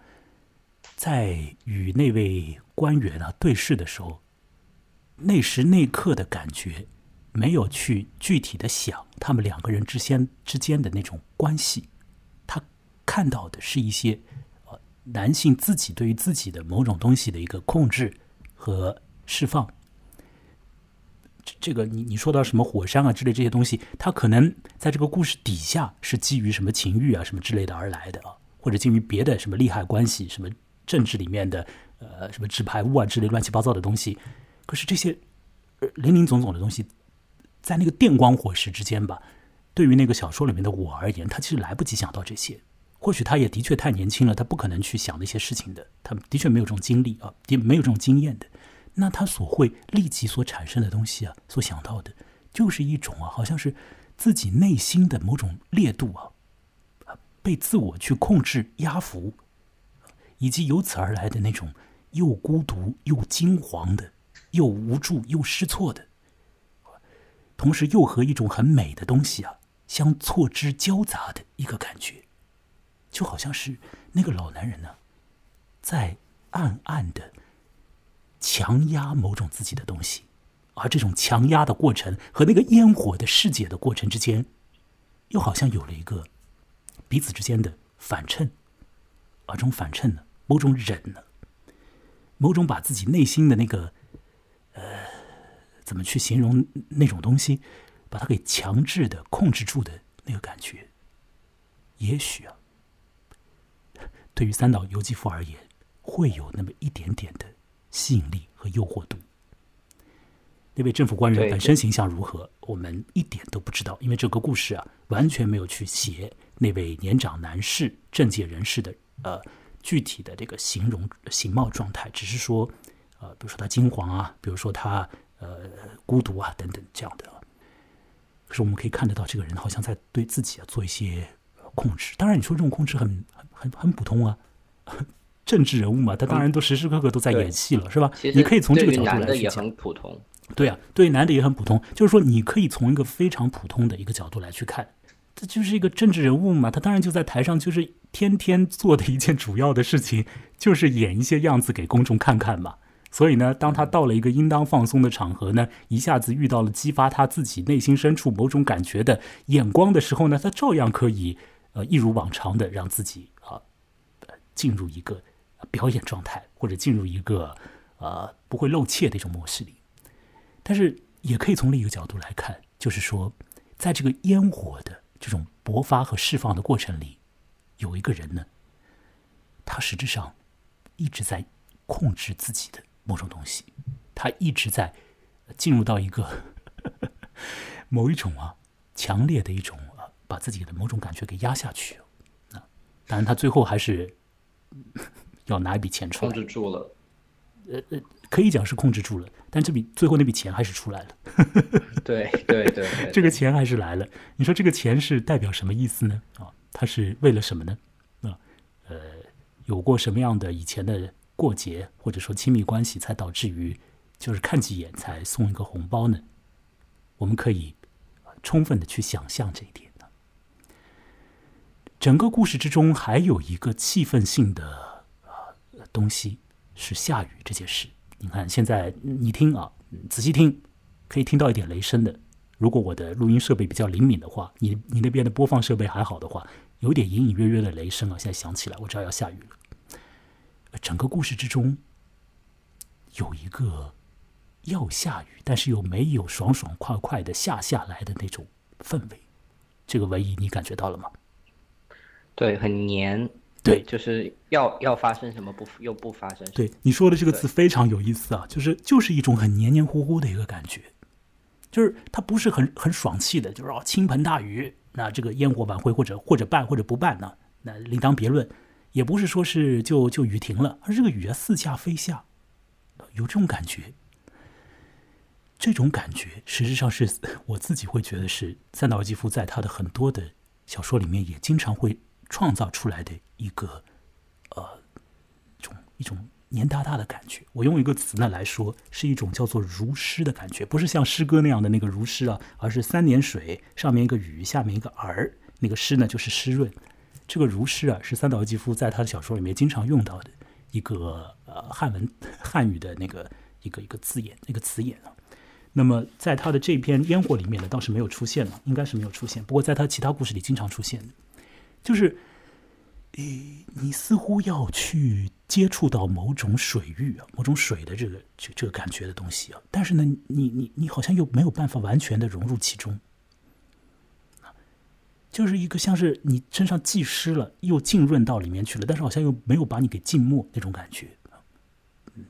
在与那位官员啊对视的时候，那时那刻的感觉，没有去具体的想他们两个人之间之间的那种关系，他看到的是一些。男性自己对于自己的某种东西的一个控制和释放，这这个你你说到什么火山啊之类这些东西，它可能在这个故事底下是基于什么情欲啊什么之类的而来的啊，或者基于别的什么利害关系，什么政治里面的呃什么纸牌屋啊之类乱七八糟的东西。可是这些林林总总的东西，在那个电光火石之间吧，对于那个小说里面的我而言，他其实来不及想到这些。或许他也的确太年轻了，他不可能去想那些事情的。他的确没有这种经历啊，也没有这种经验的。那他所会立即所产生的东西啊，所想到的，就是一种啊，好像是自己内心的某种烈度啊，被自我去控制压服，以及由此而来的那种又孤独又惊惶的，又无助又失措的，同时又和一种很美的东西啊相错之交杂的一个感觉。就好像是那个老男人呢，在暗暗的强压某种自己的东西，而这种强压的过程和那个烟火的释解的过程之间，又好像有了一个彼此之间的反衬，而这种反衬呢，某种忍呢，某种把自己内心的那个呃，怎么去形容那种东西，把它给强制的控制住的那个感觉，也许啊。对于三岛由纪夫而言，会有那么一点点的吸引力和诱惑度。那位政府官员本身形象如何，我们一点都不知道，因为这个故事啊，完全没有去写那位年长男士、政界人士的呃具体的这个形容形貌状态，只是说呃，比如说他惊惶啊，比如说他呃孤独啊等等这样的。可是我们可以看得到，这个人好像在对自己啊做一些控制。当然，你说这种控制很。很很普通啊，政治人物嘛，他当然都时时刻刻都在演戏了，是吧？你可以从这个角度来去讲。普通，对啊，对男的也很普通。就是说，你可以从一个非常普通的一个角度来去看，这就是一个政治人物嘛。他当然就在台上，就是天天做的一件主要的事情，就是演一些样子给公众看看嘛。所以呢，当他到了一个应当放松的场合呢，一下子遇到了激发他自己内心深处某种感觉的眼光的时候呢，他照样可以呃一如往常的让自己啊。进入一个表演状态，或者进入一个呃不会露怯的一种模式里，但是也可以从另一个角度来看，就是说，在这个烟火的这种勃发和释放的过程里，有一个人呢，他实质上一直在控制自己的某种东西，他一直在进入到一个 某一种啊强烈的一种啊，把自己的某种感觉给压下去啊。当然，他最后还是 要拿一笔钱出来，控制住了。呃呃，可以讲是控制住了，但这笔最后那笔钱还是出来了。对对对，这个钱还是来了。你说这个钱是代表什么意思呢？啊，他是为了什么呢？啊，呃，有过什么样的以前的过节，或者说亲密关系，才导致于就是看几眼才送一个红包呢？我们可以充分的去想象这一点呢。整个故事之中还有一个气氛性的啊东西。是下雨这件事，你看现在你听啊，仔细听，可以听到一点雷声的。如果我的录音设备比较灵敏的话，你你那边的播放设备还好的话，有点隐隐约约的雷声啊。现在响起来，我知道要下雨了。整个故事之中有一个要下雨，但是又没有爽爽快快的下下来的那种氛围。这个文艺你感觉到了吗？对，很黏。对，就是要要发生什么不又不发生。对你说的这个词非常有意思啊，就是就是一种很黏黏糊糊的一个感觉，就是它不是很很爽气的，就是哦倾盆大雨，那这个烟火晚会或者或者办或者不办呢，那另当别论，也不是说是就就雨停了，而这个雨啊四下飞下，有这种感觉，这种感觉实际上是我自己会觉得是三岛由纪夫在他的很多的小说里面也经常会。创造出来的一个，呃，一种一种黏哒哒的感觉。我用一个词呢来说，是一种叫做如诗的感觉，不是像诗歌那样的那个如诗啊，而是三点水上面一个雨，下面一个儿，那个诗呢就是湿润。这个如诗啊，是三岛由纪夫在他的小说里面经常用到的一个呃汉文 汉语的那个一个一个字眼，那个词眼啊。那么在他的这篇烟火里面呢，倒是没有出现了，应该是没有出现。不过在他其他故事里经常出现。就是，诶，你似乎要去接触到某种水域啊，某种水的这个这这个感觉的东西啊，但是呢，你你你好像又没有办法完全的融入其中，就是一个像是你身上既湿了又浸润到里面去了，但是好像又没有把你给浸没那种感觉，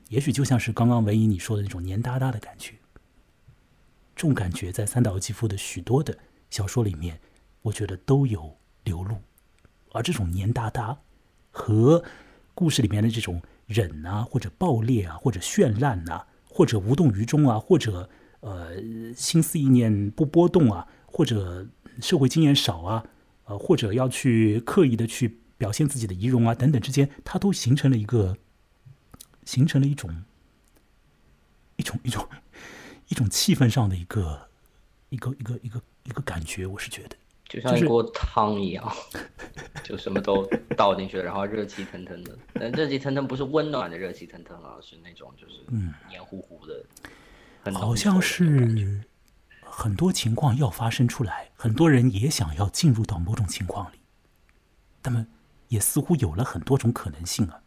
也许就像是刚刚唯一你说的那种黏哒哒的感觉，这种感觉在三岛由纪夫的许多的小说里面，我觉得都有流露。而这种黏哒哒，和故事里面的这种忍啊，或者爆裂啊，或者绚烂呐，或者无动于衷啊，或者呃心思意念不波动啊，或者社会经验少啊，呃，或者要去刻意的去表现自己的仪容啊等等之间，它都形成了一个，形成了一种一种一种一种气氛上的一个一个一个一个一个感觉，我是觉得。就像一锅汤一样，就什么都倒进去了，然后热气腾腾的。但热气腾腾不是温暖的热气腾腾啊，是那种就是黏糊糊的。好像是很多情况要发生出来，很多人也想要进入到某种情况里，那么也似乎有了很多种可能性啊，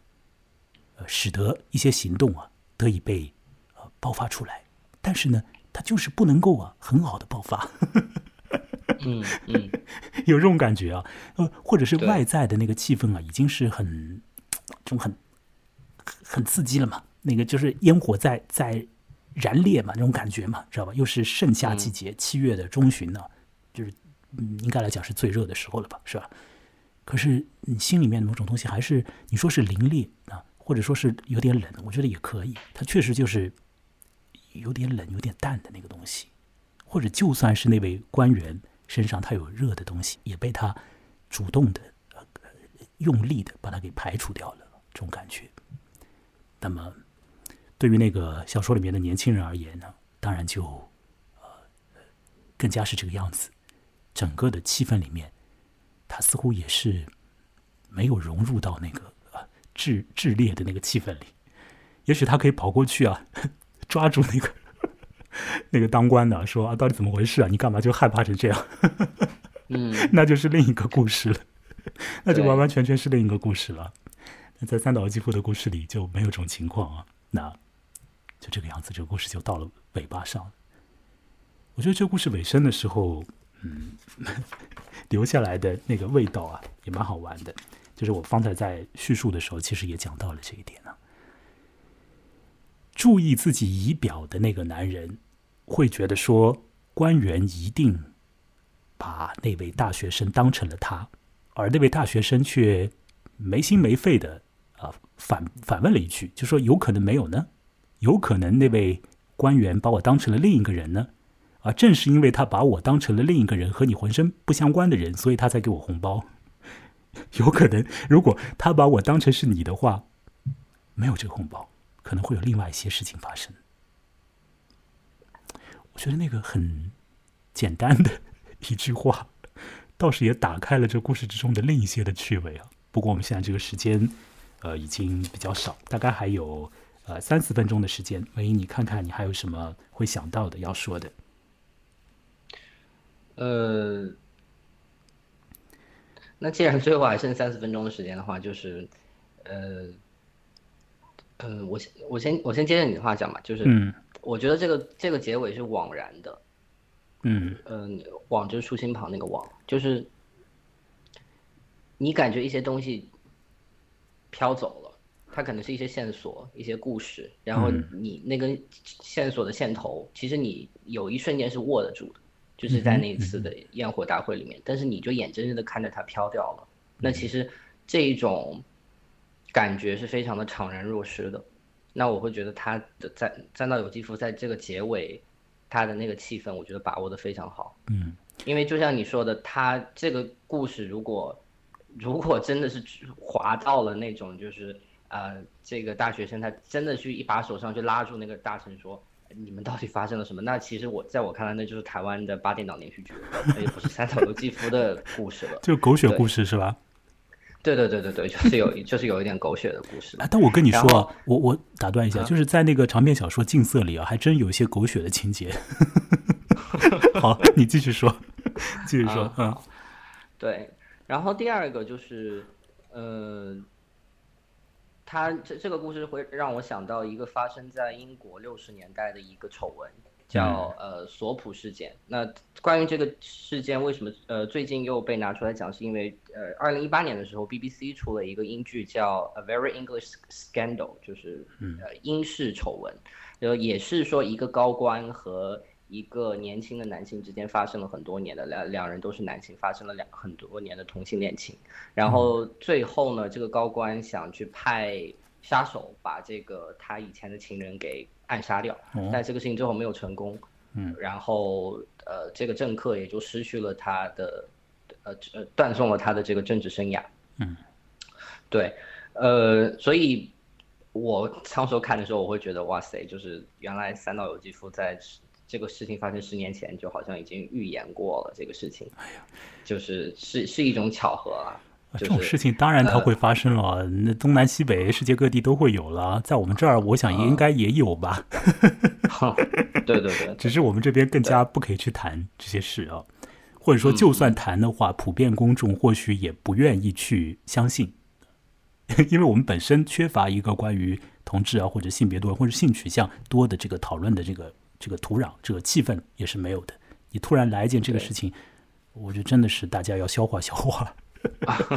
呃，使得一些行动啊得以被呃爆发出来。但是呢，它就是不能够啊很好的爆发。嗯嗯，有这种感觉啊，呃，或者是外在的那个气氛啊，已经是很这种很很刺激了嘛。那个就是烟火在在燃烈嘛，那种感觉嘛，知道吧？又是盛夏季节，七月的中旬呢，就是嗯，应该来讲是最热的时候了吧，是吧？可是你心里面某种东西还是你说是凌冽啊，或者说是有点冷，我觉得也可以。它确实就是有点冷、有点淡的那个东西，或者就算是那位官员。身上他有热的东西，也被他主动的、呃用力的把它给排除掉了，这种感觉。那么，对于那个小说里面的年轻人而言呢，当然就呃更加是这个样子。整个的气氛里面，他似乎也是没有融入到那个呃炽炽烈的那个气氛里。也许他可以跑过去啊，抓住那个。那个当官的说啊，到底怎么回事啊？你干嘛就害怕成这样？嗯，那就是另一个故事了，那就完完全全是另一个故事了。那在三岛由纪夫的故事里就没有这种情况啊。那这个样子，这个故事就到了尾巴上。我觉得这故事尾声的时候，嗯，留下来的那个味道啊，也蛮好玩的。就是我方才在叙述的时候，其实也讲到了这一点呢。注意自己仪表的那个男人，会觉得说官员一定把那位大学生当成了他，而那位大学生却没心没肺的啊反反问了一句，就说有可能没有呢？有可能那位官员把我当成了另一个人呢？啊，正是因为他把我当成了另一个人，和你浑身不相关的人，所以他才给我红包。有可能，如果他把我当成是你的话，没有这个红包，可能会有另外一些事情发生。我觉得那个很简单的一句话，倒是也打开了这故事之中的另一些的趣味啊。不过我们现在这个时间，呃，已经比较少，大概还有呃三四分钟的时间。文英，你看看你还有什么会想到的要说的？呃。那既然最后还剩三四分钟的时间的话，就是，呃，呃，我先我先我先接着你的话讲吧，就是，我觉得这个这个结尾是枉然的，嗯嗯，枉就是竖心旁那个枉，就是你感觉一些东西飘走了，它可能是一些线索、一些故事，然后你那根线索的线头，其实你有一瞬间是握得住的。就是在那一次的焰火大会里面，但是你就眼睁睁的看着它飘掉了。那其实这一种感觉是非常的怅然若失的。那我会觉得他的在战到有机夫在这个结尾，他的那个气氛，我觉得把握的非常好。嗯，因为就像你说的，他这个故事如果如果真的是滑到了那种就是呃，这个大学生他真的去一把手上去拉住那个大臣说。你们到底发生了什么？那其实我在我看来，那就是台湾的八点档连续剧，也不是三岛由纪夫的故事了，就狗血故事是吧？对对对对对，就是有就是有一点狗血的故事。但我跟你说，我我打断一下，就是在那个长篇小说《禁色》里啊，还真有一些狗血的情节。好，你继续说，继续说。嗯，对。然后第二个就是，呃。他这这个故事会让我想到一个发生在英国六十年代的一个丑闻，叫呃索普事件。那关于这个事件，为什么呃最近又被拿出来讲？是因为呃二零一八年的时候，BBC 出了一个英剧叫《A Very English Scandal》，就是呃英式丑闻，呃也是说一个高官和。一个年轻的男性之间发生了很多年的两两人都是男性，发生了两很多年的同性恋情，然后最后呢，这个高官想去派杀手把这个他以前的情人给暗杀掉，但这个事情最后没有成功，嗯，然后呃，这个政客也就失去了他的呃呃断送了他的这个政治生涯，嗯，对，呃，所以我当时候看的时候，我会觉得哇塞，就是原来三岛由纪夫在。这个事情发生十年前，就好像已经预言过了这个事情。哎呀，就是是是一种巧合啊。这种事情当然它会发生了，那东南西北世界各地都会有了，在我们这儿，我想应该也有吧。对对对，只是我们这边更加不可以去谈这些事啊，或者说就算谈的话，普遍公众或许也不愿意去相信，因为我们本身缺乏一个关于同志啊或者性别多或者性取向多的这个讨论的这个。这个土壤，这个气氛也是没有的。你突然来一件这个事情，我觉得真的是大家要消化消化，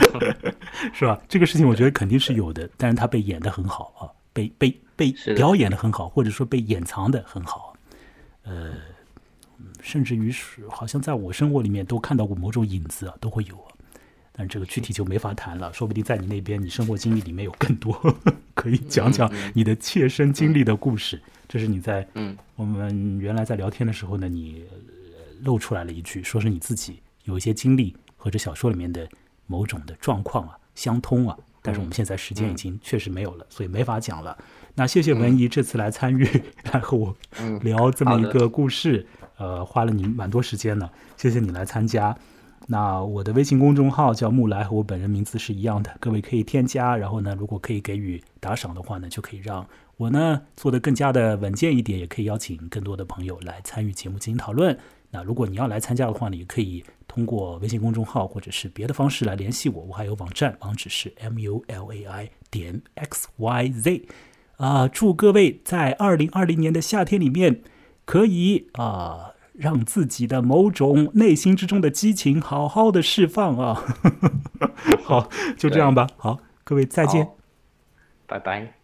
是吧？这个事情我觉得肯定是有的，但是他被演得很好啊，被被被表演的很好，或者说被掩藏的很好。呃，甚至于是好像在我生活里面都看到过某种影子啊，都会有。但这个具体就没法谈了，说不定在你那边，你生活经历里面有更多 可以讲讲你的切身经历的故事。这是你在嗯，我们原来在聊天的时候呢，你露出来了一句，说是你自己有一些经历和这小说里面的某种的状况啊相通啊。但是我们现在时间已经确实没有了，所以没法讲了。那谢谢文怡这次来参与，来和我聊这么一个故事，呃，花了你蛮多时间呢。谢谢你来参加。那我的微信公众号叫木来，和我本人名字是一样的，各位可以添加。然后呢，如果可以给予打赏的话呢，就可以让。我呢做的更加的稳健一点，也可以邀请更多的朋友来参与节目进行讨论。那如果你要来参加的话呢，也可以通过微信公众号或者是别的方式来联系我。我还有网站，网址是 m u l a i 点 x y z。啊，祝各位在二零二零年的夏天里面可以啊让自己的某种内心之中的激情好好的释放啊。好，就这样吧。好，各位再见，拜拜。